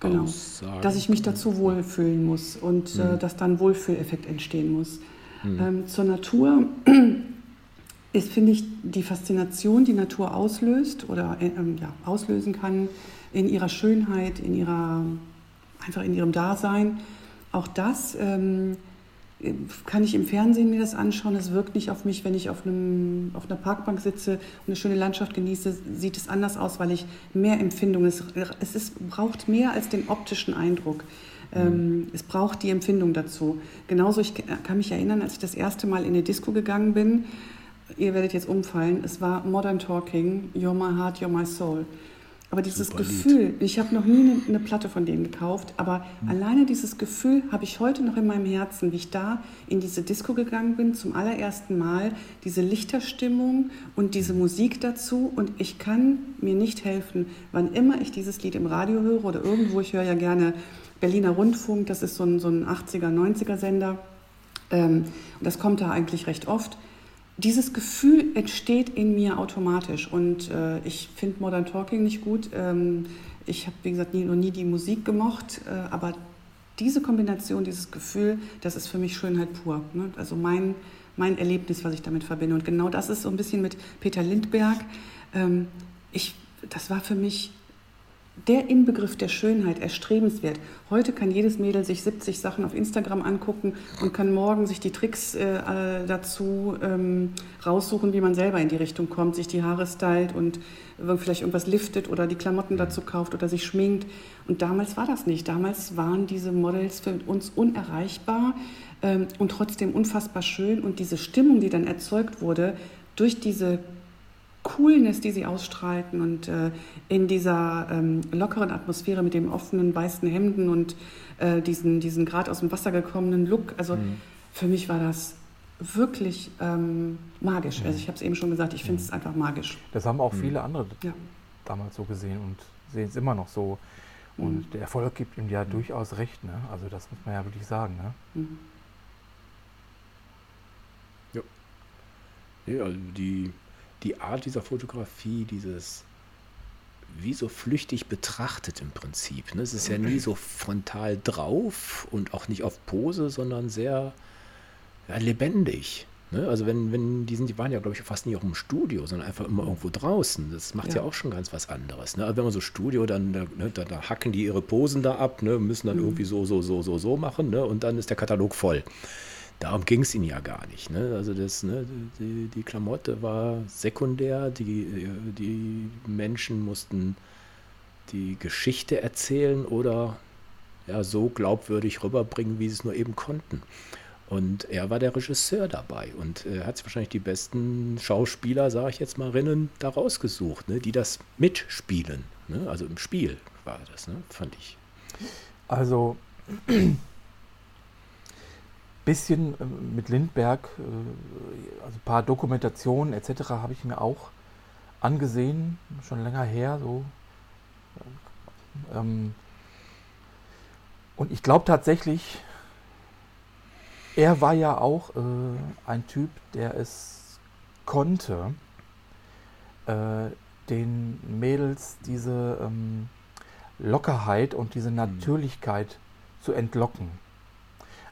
genau. Aussagen. Dass ich mich dazu wohlfühlen muss und äh, mhm. dass dann Wohlfühleffekt entstehen muss. Mhm. Ähm, zur Natur ist, finde ich, die Faszination, die Natur auslöst oder äh, ähm, ja, auslösen kann in ihrer Schönheit, in ihrer, einfach in ihrem Dasein. Auch das ähm, kann ich im Fernsehen mir das anschauen. Es wirkt nicht auf mich, wenn ich auf, einem, auf einer Parkbank sitze und eine schöne Landschaft genieße, sieht es anders aus, weil ich mehr Empfindung, es, es ist, braucht mehr als den optischen Eindruck. Ähm, mhm. es braucht die Empfindung dazu. Genauso, ich kann mich erinnern, als ich das erste Mal in eine Disco gegangen bin, ihr werdet jetzt umfallen, es war Modern Talking, You're My Heart, You're My Soul. Aber dieses Super Gefühl, Lied. ich habe noch nie eine, eine, Platte von denen gekauft, aber mhm. alleine dieses Gefühl habe ich heute noch in meinem Herzen, wie ich da in diese Disco gegangen bin, zum allerersten Mal, diese Lichterstimmung und diese Musik dazu. Und ich kann mir nicht helfen, wann immer ich dieses Lied im Radio höre oder irgendwo, ich höre ja gerne Berliner Rundfunk, das ist so ein, so ein 80er, 90er Sender. Ähm, und das kommt da eigentlich recht oft dieses Gefühl entsteht in mir automatisch und äh, ich finde Modern Talking nicht gut. Ähm, ich habe, wie gesagt, nie, noch nie die Musik gemocht, äh, aber diese Kombination, dieses Gefühl, das ist für mich Schönheit pur. Ne? Also mein, mein Erlebnis, was ich damit verbinde. Und genau das ist so ein bisschen mit Peter Lindberg. Ähm, ich, das war für mich der Inbegriff der Schönheit, erstrebenswert. Heute kann jedes Mädel sich 70 Sachen auf Instagram angucken und kann morgen sich die Tricks äh, äh, dazu ähm, raussuchen, wie man selber in die Richtung kommt, sich die Haare stylt und vielleicht irgendwas liftet oder die Klamotten dazu kauft oder sich schminkt. Und damals war das nicht. Damals waren diese Models für uns unerreichbar ähm, und trotzdem unfassbar schön. Und diese Stimmung, die dann erzeugt wurde durch diese Coolness, die sie ausstrahlten und äh, in dieser ähm, lockeren Atmosphäre mit dem offenen weißen Hemden und äh, diesen, diesen gerade aus dem Wasser gekommenen Look. Also mhm. für mich war das wirklich ähm, magisch. Mhm. Also ich habe es eben schon gesagt, ich finde es mhm. einfach magisch. Das haben auch mhm. viele andere ja. damals so gesehen und sehen es immer noch so. Und mhm. der Erfolg gibt ihm ja durchaus recht. Ne? Also das muss man ja wirklich sagen. Ne? Ja. Ja, also die die Art dieser Fotografie, dieses wie so flüchtig betrachtet im Prinzip. Ne? Es ist ja nie so frontal drauf und auch nicht auf Pose, sondern sehr ja, lebendig. Ne? Also wenn, wenn, die sind, die waren ja, glaube ich, fast nie auch im Studio, sondern einfach immer irgendwo draußen. Das macht ja, ja auch schon ganz was anderes. Ne? Also wenn man so Studio, dann ne, da, da, hacken die ihre Posen da ab, ne? müssen dann mhm. irgendwie so, so, so, so, so machen, ne? und dann ist der Katalog voll darum ging es ihnen ja gar nicht. Ne? Also das, ne, die, die, Klamotte war sekundär, die, die Menschen mussten die Geschichte erzählen oder ja, so glaubwürdig rüberbringen, wie sie es nur eben konnten. Und er war der Regisseur dabei und er hat sich wahrscheinlich die besten Schauspieler, sage ich jetzt mal, Rinnen, da rausgesucht, ne, die das mitspielen. Ne? Also im Spiel war das, ne? fand ich. Also bisschen äh, mit Lindberg, äh, also ein paar Dokumentationen etc. habe ich mir auch angesehen, schon länger her. So. Ähm, und ich glaube tatsächlich, er war ja auch äh, ein Typ, der es konnte, äh, den Mädels diese ähm, Lockerheit und diese mhm. Natürlichkeit zu entlocken.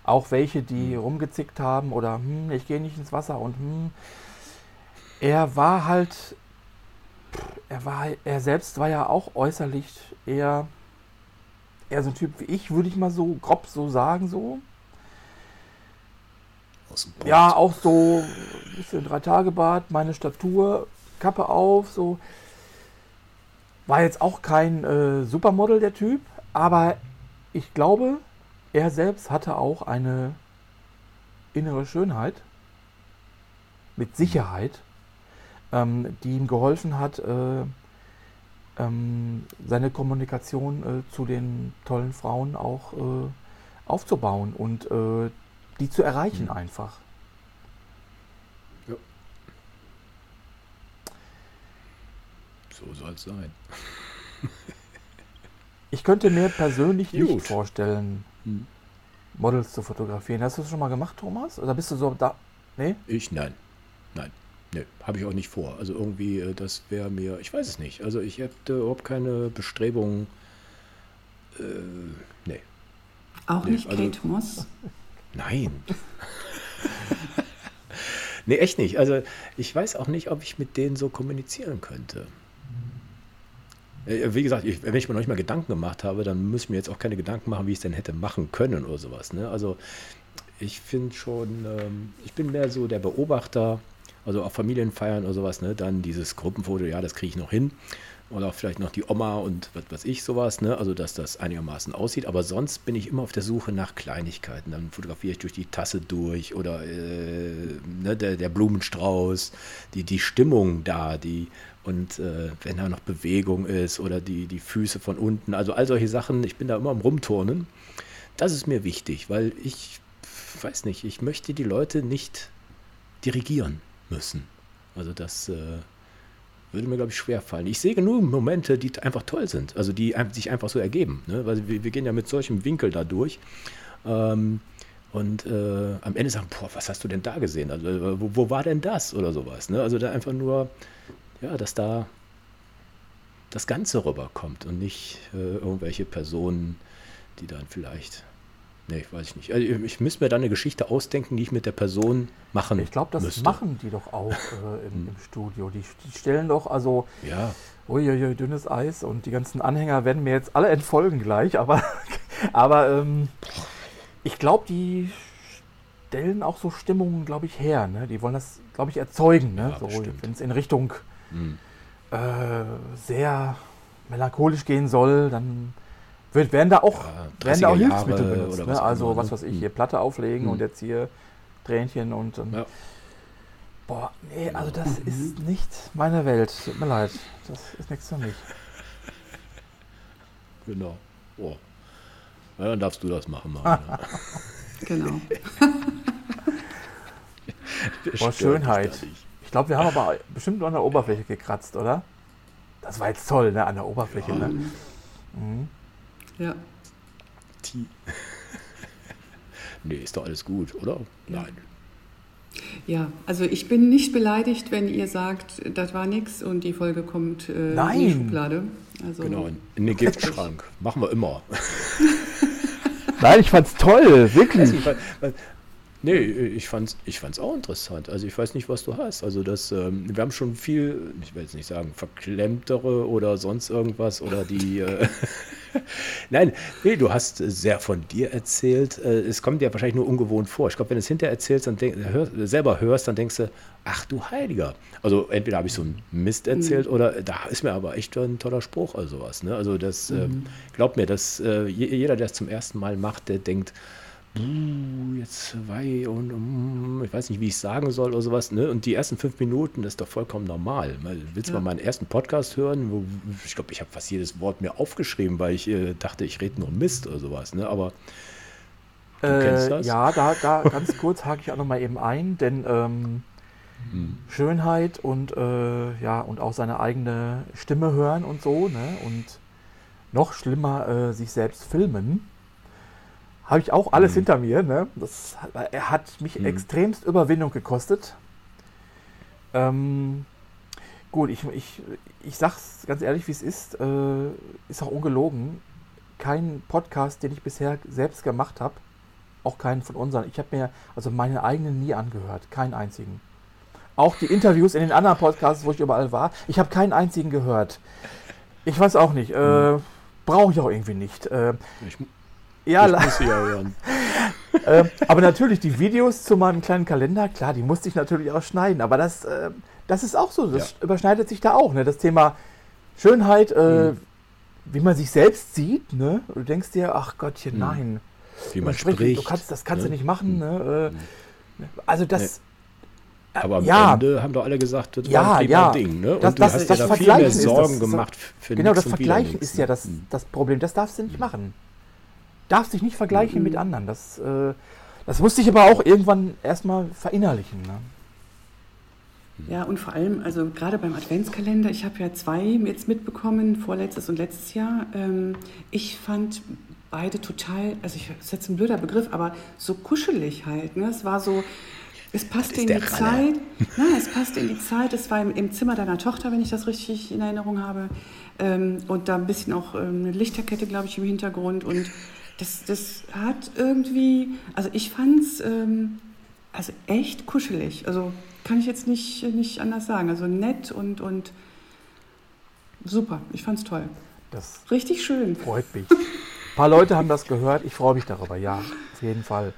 Auch welche, die hm. rumgezickt haben oder hm, ich gehe nicht ins Wasser und hm. Er war halt, er war, er selbst war ja auch äußerlich eher, eher so ein Typ wie ich, würde ich mal so grob so sagen, so. Ja, auch so ein bisschen drei Tage Bad, meine Statur, Kappe auf, so. War jetzt auch kein äh, Supermodel der Typ, aber ich glaube, er selbst hatte auch eine innere Schönheit, mit Sicherheit, ähm, die ihm geholfen hat, äh, ähm, seine Kommunikation äh, zu den tollen Frauen auch äh, aufzubauen und äh, die zu erreichen mhm. einfach. Ja. So soll es sein. ich könnte mir persönlich Gut. nicht vorstellen, hm. Models zu fotografieren. Hast du das schon mal gemacht, Thomas? Oder bist du so da? Nee? Ich nein. Nein. Nee, habe ich auch nicht vor. Also irgendwie, äh, das wäre mir, ich weiß es nicht. Also ich hätte überhaupt keine Bestrebungen. Äh, nee. Auch nee, nicht also, Kate Moss? Nein. nee, echt nicht. Also ich weiß auch nicht, ob ich mit denen so kommunizieren könnte. Äh, wie gesagt, ich, wenn ich mir noch nicht mal Gedanken gemacht habe, dann muss ich mir jetzt auch keine Gedanken machen, wie ich es denn hätte machen können oder sowas. Ne? Also ich finde schon, ähm, ich bin mehr so der Beobachter, also auf Familienfeiern oder sowas, ne? dann dieses Gruppenfoto, ja, das kriege ich noch hin. Oder auch vielleicht noch die Oma und was weiß ich, sowas, ne? Also, dass das einigermaßen aussieht. Aber sonst bin ich immer auf der Suche nach Kleinigkeiten. Dann fotografiere ich durch die Tasse durch oder äh, ne, der, der, Blumenstrauß, die, die Stimmung da, die und äh, wenn da noch Bewegung ist oder die, die Füße von unten. Also all solche Sachen, ich bin da immer am Rumturnen. Das ist mir wichtig, weil ich weiß nicht, ich möchte die Leute nicht dirigieren müssen. Also das äh, würde mir, glaube ich, schwer fallen. Ich sehe genug Momente, die einfach toll sind, also die sich einfach so ergeben. Ne? Weil wir, wir, gehen ja mit solchem Winkel da durch. Ähm, und äh, am Ende sagen, boah, was hast du denn da gesehen? Also, äh, wo, wo war denn das? Oder sowas. Ne? Also da einfach nur, ja, dass da das Ganze rüberkommt und nicht äh, irgendwelche Personen, die dann vielleicht Nee, weiß ich nicht. Also ich müsste mir da eine Geschichte ausdenken, die ich mit der Person machen Ich glaube, das müsste. machen die doch auch äh, im, im, Studio. Die, die, stellen doch, also, ja. uiuiui, dünnes Eis und die ganzen Anhänger werden mir jetzt alle entfolgen gleich, aber, aber ähm, ich glaube, die stellen auch so Stimmungen, glaube ich, her. Ne? Die wollen das, glaube ich, erzeugen. Ne? Ja, so, Wenn es in Richtung hm. äh, sehr melancholisch gehen soll, dann wird, werden da auch, ja, werden da auch Hilfsmittel benutzt. Ne? Also, was ne? weiß ich, hier Platte auflegen mhm. und jetzt hier Tränchen und. und ja. Boah, nee, also das mhm. ist nicht meine Welt. Tut mir leid. Das ist nichts für mich. Genau. Oh. Ja, dann darfst du das machen, Marina. genau. Boah, Schönheit. Ich glaube, wir haben aber bestimmt nur an der Oberfläche gekratzt, oder? Das war jetzt toll, ne? An der Oberfläche, ja. ne? Mhm. Ja. Die. nee, ist doch alles gut, oder? Nein. Ja, also ich bin nicht beleidigt, wenn ihr sagt, das war nichts und die Folge kommt äh, Nein. in die Schublade. Also, genau, in den Giftschrank. Machen wir immer. Nein, ich fand's toll, wirklich. Weil, nee, ich fand's, ich fand's auch interessant. Also ich weiß nicht, was du hast. Also das, ähm, wir haben schon viel, ich will jetzt nicht sagen, verklemmtere oder sonst irgendwas oder die. Äh, Nein, nee, du hast sehr von dir erzählt. Äh, es kommt dir wahrscheinlich nur ungewohnt vor. Ich glaube, wenn du es hinterher erzählst, dann denk, hör, selber hörst, dann denkst du, ach du Heiliger. Also entweder habe ich so einen Mist erzählt mhm. oder da ist mir aber echt ein toller Spruch oder sowas. Ne? Also das, äh, mhm. glaub mir, dass äh, jeder, der es zum ersten Mal macht, der denkt, jetzt wei und um, ich weiß nicht, wie ich sagen soll oder sowas. Ne? Und die ersten fünf Minuten, das ist doch vollkommen normal. Willst du ja. mal meinen ersten Podcast hören? Wo, ich glaube, ich habe fast jedes Wort mir aufgeschrieben, weil ich äh, dachte, ich rede nur Mist oder sowas. Ne? Aber du äh, kennst das? Ja, da, da ganz kurz hake ich auch nochmal eben ein, denn ähm, hm. Schönheit und, äh, ja, und auch seine eigene Stimme hören und so, ne? Und noch schlimmer, äh, sich selbst filmen habe ich auch alles mhm. hinter mir. Ne? Das er hat mich mhm. extremst Überwindung gekostet. Ähm, gut, ich, ich, ich sag's ganz ehrlich, wie es ist. Äh, ist auch ungelogen. Kein Podcast, den ich bisher selbst gemacht habe, auch keinen von unseren. Ich habe mir also meine eigenen nie angehört. Keinen einzigen. Auch die Interviews in den anderen Podcasts, wo ich überall war, ich habe keinen einzigen gehört. Ich weiß auch nicht. Äh, mhm. Brauche ich auch irgendwie nicht. Äh, ich, ja, ich muss sie ja hören. äh, aber natürlich, die Videos zu meinem kleinen Kalender, klar, die musste ich natürlich auch schneiden. Aber das, äh, das ist auch so, das ja. überschneidet sich da auch. Ne? Das Thema Schönheit, äh, mhm. wie man sich selbst sieht, ne? du denkst dir, ach Gottchen, mhm. nein. Wie man spricht. spricht. Du kannst, das kannst ne? du nicht machen. Ne? Äh, mhm. Also das... Aber am ja. Ende haben doch alle gesagt, das ja, war ein ja. Ding. Ne? Und das, du das, hast das ja da viel mehr Sorgen das, gemacht für Genau, das Vergleichen ist ja das, mhm. das Problem. Das darfst du nicht mhm. machen darfst dich nicht vergleichen mhm. mit anderen. Das, äh, das musste ich aber auch irgendwann erstmal verinnerlichen. Ne? Ja, und vor allem, also gerade beim Adventskalender, ich habe ja zwei jetzt mitbekommen, vorletztes und letztes Jahr. Ähm, ich fand beide total, also ich, das ist jetzt ein blöder Begriff, aber so kuschelig halt. Ne? Es war so, es passte in die Ralle. Zeit. Nein, es passte in die Zeit. Es war im, im, Zimmer deiner Tochter, wenn ich das richtig in Erinnerung habe. Ähm, und da ein bisschen auch ähm, eine Lichterkette, glaube ich, im Hintergrund. Und das, das hat irgendwie, also ich fand es ähm, also echt kuschelig. Also kann ich jetzt nicht, nicht anders sagen. Also nett und, und super. Ich fand es toll. Das Richtig schön. freut mich. Ein paar Leute haben das gehört. Ich freue mich darüber. Ja, auf jeden Fall.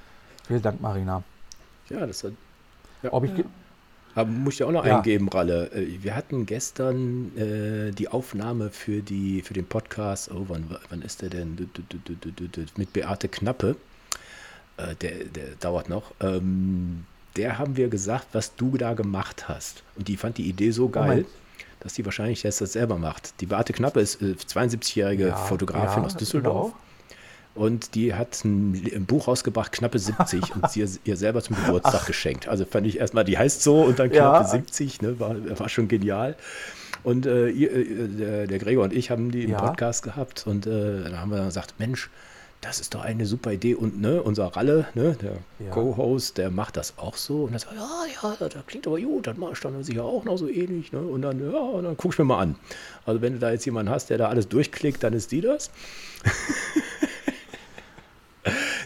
Vielen Dank, Marina. Ja, das hat, Ob ich, aber muss ich auch noch Ja. eingeben, Ralle. Äh, Wir hatten gestern äh, die Aufnahme für, die, für den Podcast. Oh, wann, wann ist der denn? Mit Beate Knappe. Äh, der, der dauert noch. Ähm, der haben wir gesagt, was du da gemacht hast. Und die fand die Idee so geil, Moment. dass die wahrscheinlich jetzt das selber macht. Die Beate Knappe ist äh, 72-jährige Ja, Fotografin ja, aus Düsseldorf. genau. Und die hat ein, ein Buch rausgebracht, knappe 70, und sie ihr selber zum Geburtstag geschenkt. Also fand ich erstmal, die heißt so und dann knappe Ja. 70, ne, war, war schon genial. Und äh, ihr, äh, der, Gregor und ich haben die im Ja. Podcast gehabt und äh, dann haben wir gesagt, Mensch, das ist doch eine super Idee. Und ne, unser Ralle, ne, der Ja. Co-Host, der macht das auch so. Und er sagt, ja, ja, das klingt aber gut, das mache ich dann sicher auch noch so ähnlich. Ne? Und dann, ja, und dann guck ich mir mal an. Also wenn du da jetzt jemanden hast, der da alles durchklickt, dann ist die das.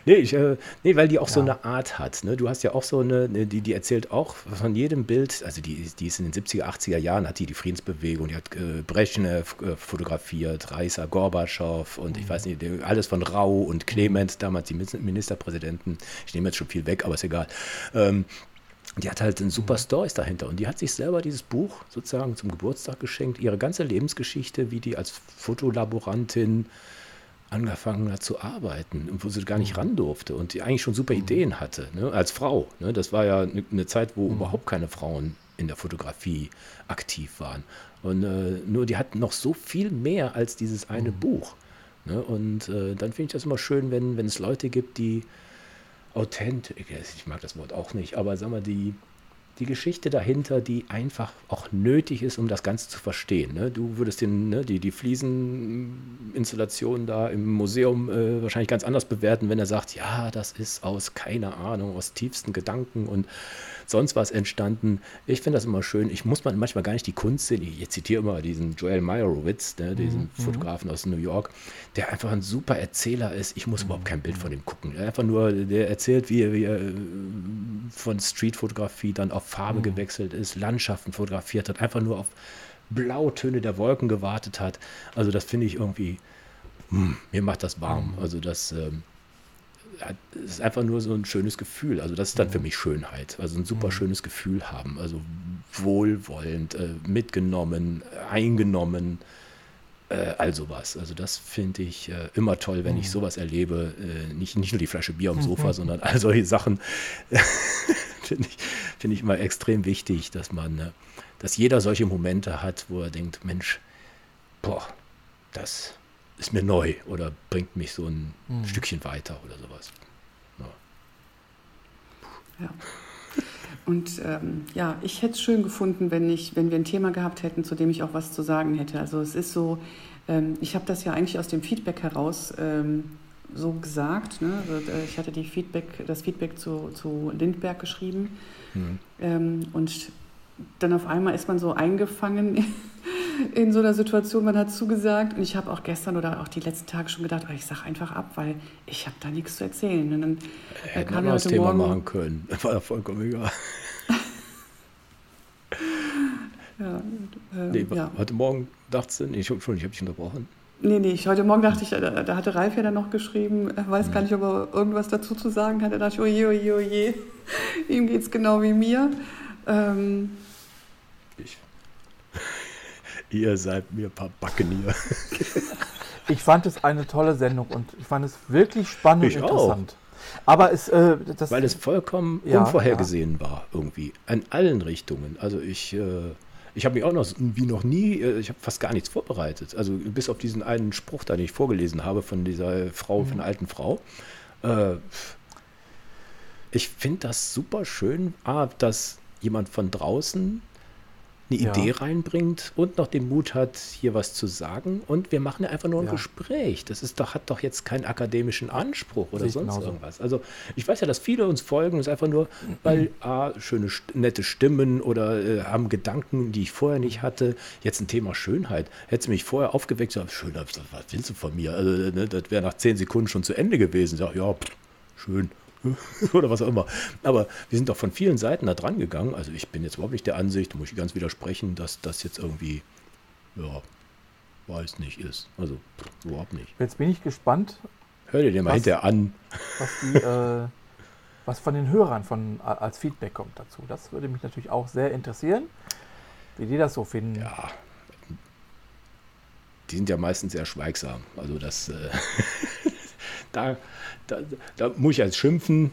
Nee, ich, äh, nee, weil die auch so Ja. eine Art hat. Ne? Du hast ja auch so eine, ne, die, die erzählt auch von jedem Bild, also die, ist- die ist in den 70er, 80er Jahren, hat die die Friedensbewegung, die hat äh, Brezhnev äh, fotografiert, Reisa Gorbatschow und ich weiß nicht, alles von Rau und Clement, damals die Min- Ministerpräsidenten. Ich nehme jetzt schon viel weg, aber ist egal. Ähm, die hat halt ein super Stories dahinter und die hat sich selber dieses Buch sozusagen zum Geburtstag geschenkt, ihre ganze Lebensgeschichte, wie die als Fotolaborantin angefangen hat zu arbeiten und wo sie gar nicht ran durfte und die eigentlich schon super Ideen hatte, ne, als Frau. Ne, das war ja eine eine Zeit, wo überhaupt keine Frauen in der Fotografie aktiv waren. Und äh, nur die hatten noch so viel mehr als dieses eine Buch. Ne, und äh, dann finde ich das immer schön, wenn, wenn es Leute gibt, die authentisch, ich mag das Wort auch nicht, aber sag mal, die, die Geschichte dahinter, die einfach auch nötig ist, um das Ganze zu verstehen. Ne? Du würdest den, ne, die, die Flieseninstallation da im Museum äh, wahrscheinlich ganz anders bewerten, wenn er sagt, ja, das ist aus, keine Ahnung, aus tiefsten Gedanken und sonst was entstanden. Ich finde das immer schön. Ich muss man manchmal gar nicht die Kunst sehen. Ich zitiere immer diesen Joel Meyerowitz, ne, diesen Fotografen aus New York, der einfach ein super Erzähler ist. Ich muss überhaupt kein Bild von ihm gucken. Er einfach nur, der erzählt, wie er, wie er äh, von Streetfotografie dann auf Farbe gewechselt ist, Landschaften fotografiert hat, einfach nur auf Blautöne der Wolken gewartet hat. Also das finde ich irgendwie, hm, mir macht das warm. Also das ähm, hat- ist einfach nur so ein schönes Gefühl. Also das ist dann für mich Schönheit. Also ein super schönes Gefühl haben. Also wohlwollend, äh, mitgenommen, eingenommen, äh, all sowas. Also das finde ich äh, immer toll, wenn ich sowas erlebe. Äh, nicht, nicht nur die Flasche Bier am Sofa, sondern all solche Sachen finde ich, finde ich immer extrem wichtig, dass man, äh, dass jeder solche Momente hat, wo er denkt, Mensch, boah, das ist mir neu oder bringt mich so ein Stückchen weiter oder sowas. Ja. Ja. Und ähm, ja, ich hätte es schön gefunden, wenn, ich, wenn wir ein Thema gehabt hätten, zu dem ich auch was zu sagen hätte. Also es ist so, ähm, ich habe das ja eigentlich aus dem Feedback heraus ähm, so gesagt. Ne? Also, äh, ich hatte die Feedback, das Feedback zu, zu Lindberg geschrieben. Hm. Ähm, und dann auf einmal ist man so eingefangen in so einer Situation, man hat zugesagt. Und ich habe auch gestern oder auch die letzten Tage schon gedacht, oh, ich sage einfach ab, weil ich habe da nichts zu erzählen. Und dann äh, wir kam ja das Thema Morgen, machen können. War ja vollkommen egal. Ja, äh, Nee, ja. Heute Morgen dachtest du, nee, ich, Entschuldigung, ich habe dich unterbrochen. Nee, nee, ich, heute Morgen dachte ich, da, da hatte Ralf ja dann noch geschrieben, er Mhm. weiß gar nicht, ob er irgendwas dazu zu sagen hat. Da dachte ich, oje, oje, oje, ihm geht's genau wie mir. Ähm, Ich. Ihr seid mir ein paar Backen hier. Ich fand es eine tolle Sendung und ich fand es wirklich spannend Ich und auch. interessant. Aber es, äh, das, Weil es vollkommen Ja, unvorhergesehen war, irgendwie. An allen Richtungen. Also ich, äh, ich habe mich auch noch wie noch nie, äh, ich habe fast gar nichts vorbereitet. Also bis auf diesen einen Spruch, den ich vorgelesen habe von dieser Frau, von der alten Frau. Äh, ich finde das super schön, A, dass jemand von draußen eine Ja. Idee reinbringt und noch den Mut hat, hier was zu sagen. Und wir machen ja einfach nur ein Ja. Gespräch. Das ist doch, hat doch jetzt keinen akademischen Anspruch oder sonst genauso. irgendwas. Also ich weiß ja, dass viele uns folgen, ist einfach nur, weil A, schöne, st- nette Stimmen oder äh, haben Gedanken, die ich vorher nicht hatte. Jetzt ein Thema Schönheit. Hättest du mich vorher aufgeweckt, so, schön, was willst du von mir? Also, ne, das wäre nach zehn Sekunden schon zu Ende gewesen. Sag, ja, pff, schön. oder was auch immer. Aber wir sind doch von vielen Seiten da dran gegangen. Also ich bin jetzt überhaupt nicht der Ansicht, muss ich ganz widersprechen, dass das jetzt irgendwie, ja, weiß nicht ist. Also überhaupt nicht. Jetzt bin ich gespannt, Hör dir den mal Was? hinterher an. was, die, äh, was von den Hörern von, als Feedback kommt dazu. Das würde mich natürlich auch sehr interessieren, wie die das so finden. Ja, die sind ja meistens sehr schweigsam. Also das, äh, da, da, da muss ich als schimpfen.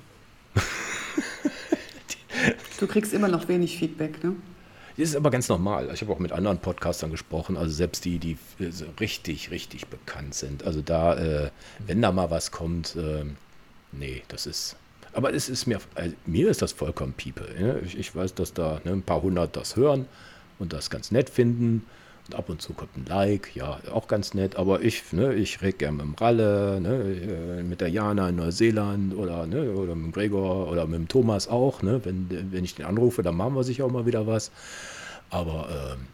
Du kriegst immer noch wenig Feedback, ne? Das ist aber ganz normal. Ich habe auch mit anderen Podcastern gesprochen, also selbst die, die äh, so richtig, richtig bekannt sind. Also da, äh, wenn da mal was kommt, ähm, nee, das ist. Aber es ist mir, also mir ist das vollkommen Piepe. Ne? Ich, ich weiß, dass da ne, ein paar hundert das hören und das ganz nett finden. Und ab und zu kommt ein Like, ja, auch ganz nett. Aber ich, ne, ich rede gerne mit dem Ralle, ne, äh, mit der Jana in Neuseeland oder, ne, oder mit dem Gregor oder mit dem Thomas auch. Ne, wenn, wenn ich den anrufe, dann machen wir sicher auch mal wieder was. Aber ähm,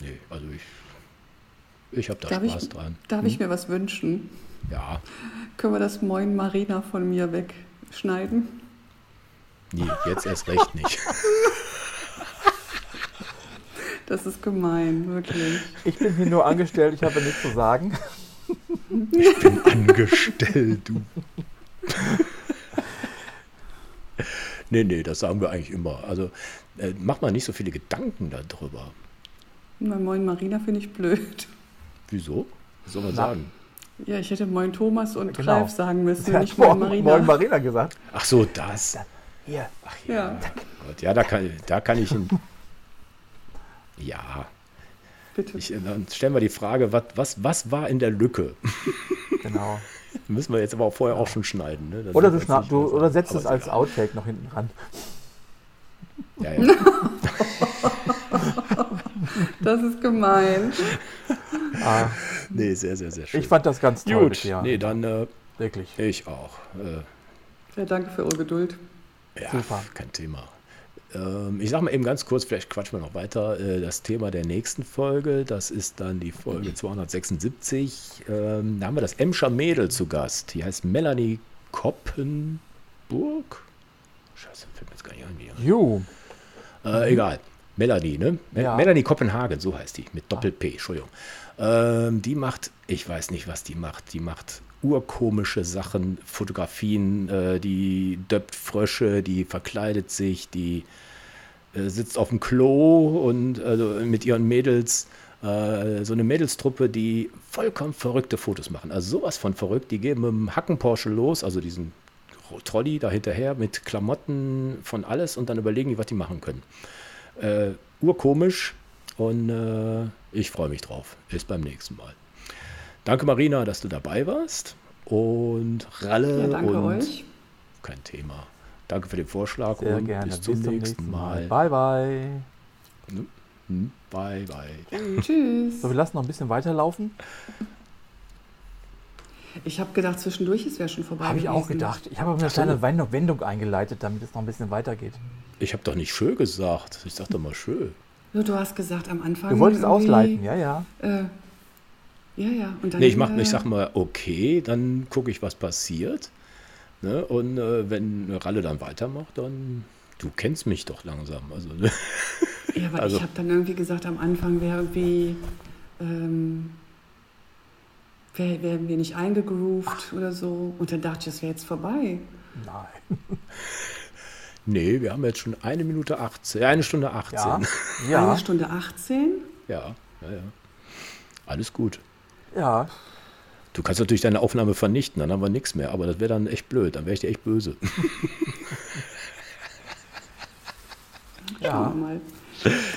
nee, also ich, ich habe da Darf Spaß ich, dran. darf ich mir was wünschen? Ja, Können wir das Moin Marina von mir wegschneiden? nee, jetzt erst recht nicht. Das ist gemein, wirklich. Ich bin hier nur angestellt, ich habe nichts zu sagen. bin angestellt, du. nee, nee, das sagen wir eigentlich immer. Also äh, mach mal nicht so viele Gedanken darüber. Bei Moin Marina finde ich blöd. Wieso? Was soll man Na. sagen? Ja, ich hätte Moin Thomas und Genau. Ralf sagen müssen, Der hat nicht Moin Moin Marina. Moin Marina gesagt. Ach so, das. Hier, Ach Ja, Gott, ja, da kann, da kann ich ihn. Ja, bitte. ich, dann stellen wir die Frage, was, was, was war in der Lücke? genau. Müssen wir jetzt aber auch vorher auch schon schneiden. Ne? Oder du, schna du oder setzt Aber es als egal. Outtake noch hinten ran. Ja, ja. Das ist gemein. Ah, Nee, sehr, sehr, sehr schön. ich fand das ganz toll Gut, bisher. nee, dann äh, Wirklich. ich auch. Äh, Ja, danke für eure Geduld. Ja, Super. kein Thema. Ähm, ich sage mal eben ganz kurz, vielleicht quatschen wir noch weiter. Äh, das Thema der nächsten Folge, das ist dann die Folge 276. Ähm, da haben wir das Emscher Mädel zu Gast. Die heißt Melanie Koppenburg. Scheiße, fällt mir jetzt gar nicht ein. Wie. Ju, Äh, egal. Melanie, ne? Ja. Melanie Kopenhagen, so heißt die, mit Doppel-P, Entschuldigung. Ähm, die macht, ich weiß nicht, was die macht. Die macht urkomische Sachen, Fotografien, äh, die döppt Frösche, die verkleidet sich, die äh, sitzt auf dem Klo und also mit ihren Mädels, äh, so eine Mädelstruppe, die vollkommen verrückte Fotos machen. Also sowas von verrückt. Die gehen mit dem Hacken-Porsche los, also diesen Trolley da hinterher mit Klamotten von alles und dann überlegen die, was die machen können. Äh, urkomisch und äh, ich freue mich drauf. Bis beim nächsten Mal. Danke Marina, dass du dabei warst und Ralle Ja, danke und euch. kein Thema. Danke für den Vorschlag sehr und gerne. bis zum nächsten Mal. Bye, bye. Hm, Bye, bye. Tschüss. So, wir lassen noch ein bisschen weiterlaufen. Ich habe gedacht, zwischendurch ist wäre schon vorbei. Habe ich auch gedacht. Ich habe aber eine so. kleine Wendung- Wendung eingeleitet, damit es noch ein bisschen weitergeht. Ich habe doch nicht schön gesagt. Ich sag doch mal schön. Du hast gesagt am Anfang. Du wolltest ausleiten, ja, ja. Äh, ja, ja. Und dann, Nee, ich, mach, äh, ich sag mal, okay, dann gucke ich, was passiert. Ne? Und äh, wenn Ralle dann weitermacht, dann. Du kennst mich doch langsam. Also, ne? Ja, aber also- ich habe dann irgendwie gesagt, am Anfang wäre irgendwie. Ähm, wär- wären wir nicht eingegroovt oder so. Und dann dachte ich, das wäre jetzt vorbei. Nein. Nee, wir haben jetzt schon eine Minute 18, äh, eine Stunde 18. Ja. Eine Ja. Stunde 18. Ja, ja, ja. Alles gut. Ja. Du kannst natürlich deine Aufnahme vernichten, dann haben wir nichts mehr, aber das wäre dann echt blöd, dann wäre ich dir echt böse. Schauen Ja. wir mal.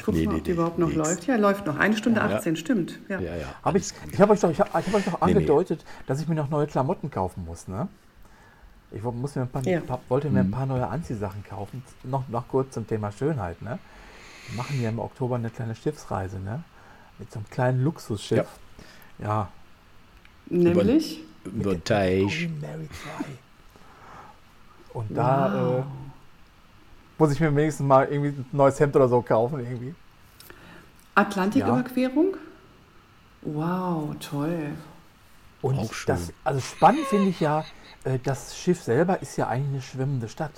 Gucken Nee, wir, nee, ob die nee, überhaupt noch nix. läuft. Ja, läuft noch. Eine Stunde Ja. 18, stimmt. Ja. Ja, ja. Hab ich ich habe euch doch, ich hab, ich hab euch doch Nee, nee. angedeutet, dass ich mir noch neue Klamotten kaufen muss, ne? Ich muss mir ein paar, Ja. paar, wollte mir Mhm. ein paar neue Anziehsachen kaufen. Noch, noch kurz zum Thema Schönheit, ne? Wir machen ja im Oktober eine kleine Schiffsreise, ne? Mit so einem kleinen Luxusschiff. Ja. Nämlich. Über der Teich. Queen Mary 2. Und da Wow. äh, muss ich mir wenigstens mal irgendwie ein neues Hemd oder so kaufen, irgendwie. Atlantiküberquerung? Wow, toll. Und Auch schön. das, also spannend finde ich ja, äh, das Schiff selber ist ja eigentlich eine schwimmende Stadt.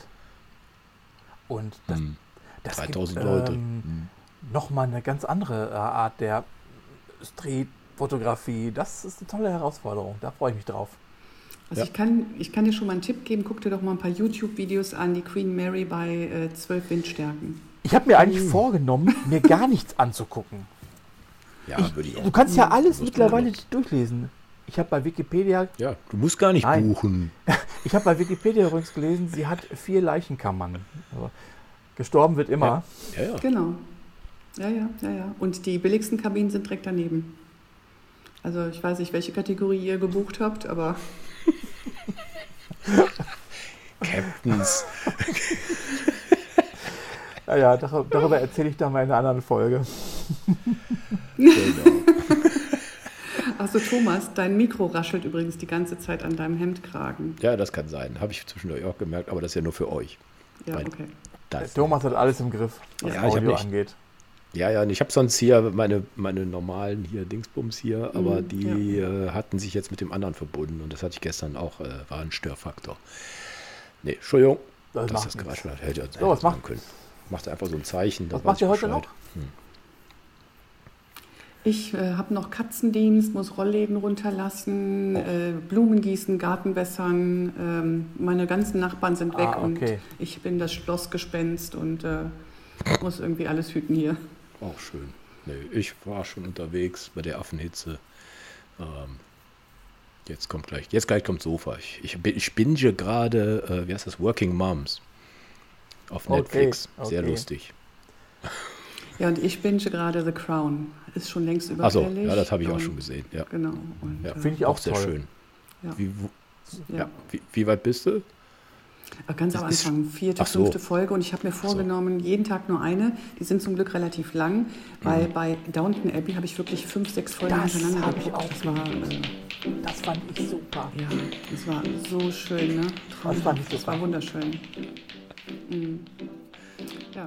Und das, Hm. das 3000 gibt, Leute. Ähm, Hm. Nochmal eine ganz andere äh, Art der Street-Fotografie. Das ist eine tolle Herausforderung. Da freue ich mich drauf. Also Ja. ich, kann, ich kann dir schon mal einen Tipp geben, guck dir doch mal ein paar YouTube-Videos an, die Queen Mary bei äh, 12 Windstärken. Ich habe mir eigentlich Uh. vorgenommen, mir gar nichts anzugucken. Ja, Ich, würde ich auch. du kannst ja alles mittlerweile auch. durchlesen. Ich habe bei Wikipedia, Ja, du musst gar nicht Nein. buchen. ich habe bei Wikipedia übrigens gelesen, sie hat vier Leichenkammern. Also, gestorben wird immer. Ja, ja. Genau. Ja, ja, ja, ja. Und die billigsten Kabinen sind direkt daneben. Also ich weiß nicht, welche Kategorie ihr gebucht habt, aber Captains. Ja, ja, dar- darüber erzähle ich dann mal in einer anderen Folge. genau. Achso, Thomas, dein Mikro raschelt übrigens die ganze Zeit an deinem Hemdkragen. Ja, das kann sein. Habe ich zwischendurch auch gemerkt, aber das ist ja nur für euch. Ja, Nein. okay. Das. Thomas hat alles im Griff, was Ja, Audio nicht- angeht. Ja, ja, und ich habe sonst hier meine, meine normalen hier Dingsbums hier, aber Mhm, die äh, hatten sich jetzt mit dem anderen verbunden und das hatte ich gestern auch, äh, war ein Störfaktor. Nee, Entschuldigung, Das dass macht das hat. Hätte, hätte So, was macht- können. Macht einfach so ein Zeichen. Was macht ihr ich heute Bescheid. noch? Ich äh, habe noch Katzendienst, muss Rollläden runterlassen, Oh. äh, Blumen gießen, Garten wässern. Ähm, meine ganzen Nachbarn sind weg Ah, und okay. ich bin das Schlossgespenst und äh, muss irgendwie alles hüten hier. Auch schön. Nee, ich war schon unterwegs bei der Affenhitze. Ähm, jetzt kommt gleich, jetzt gleich kommt Sofa. Ich, ich, bin- ich binge gerade, äh, wie heißt das, Working Moms auf Okay, Netflix. Sehr okay. lustig. Ja, und ich binge gerade The Crown. Ist schon längst Achso, überfällig. ja, das habe ich auch und- schon gesehen. Ja, Genau. Ja. äh, Finde ich auch sehr toll. schön. Ja. Wie, wo, ja. ja. Wie, wie weit bist du? Ganz am Das Anfang, vierte, so. fünfte Folge und ich habe mir vorgenommen, jeden Tag nur eine. Die sind zum Glück relativ lang, weil Mhm. bei Downton Abbey habe ich wirklich fünf, sechs Folgen Das hintereinander hab ich geguckt. auch Das war, äh, Das fand ich super. ja, das war so schön, ne? Das fand ich Das super. war wunderschön. Mhm. Ja.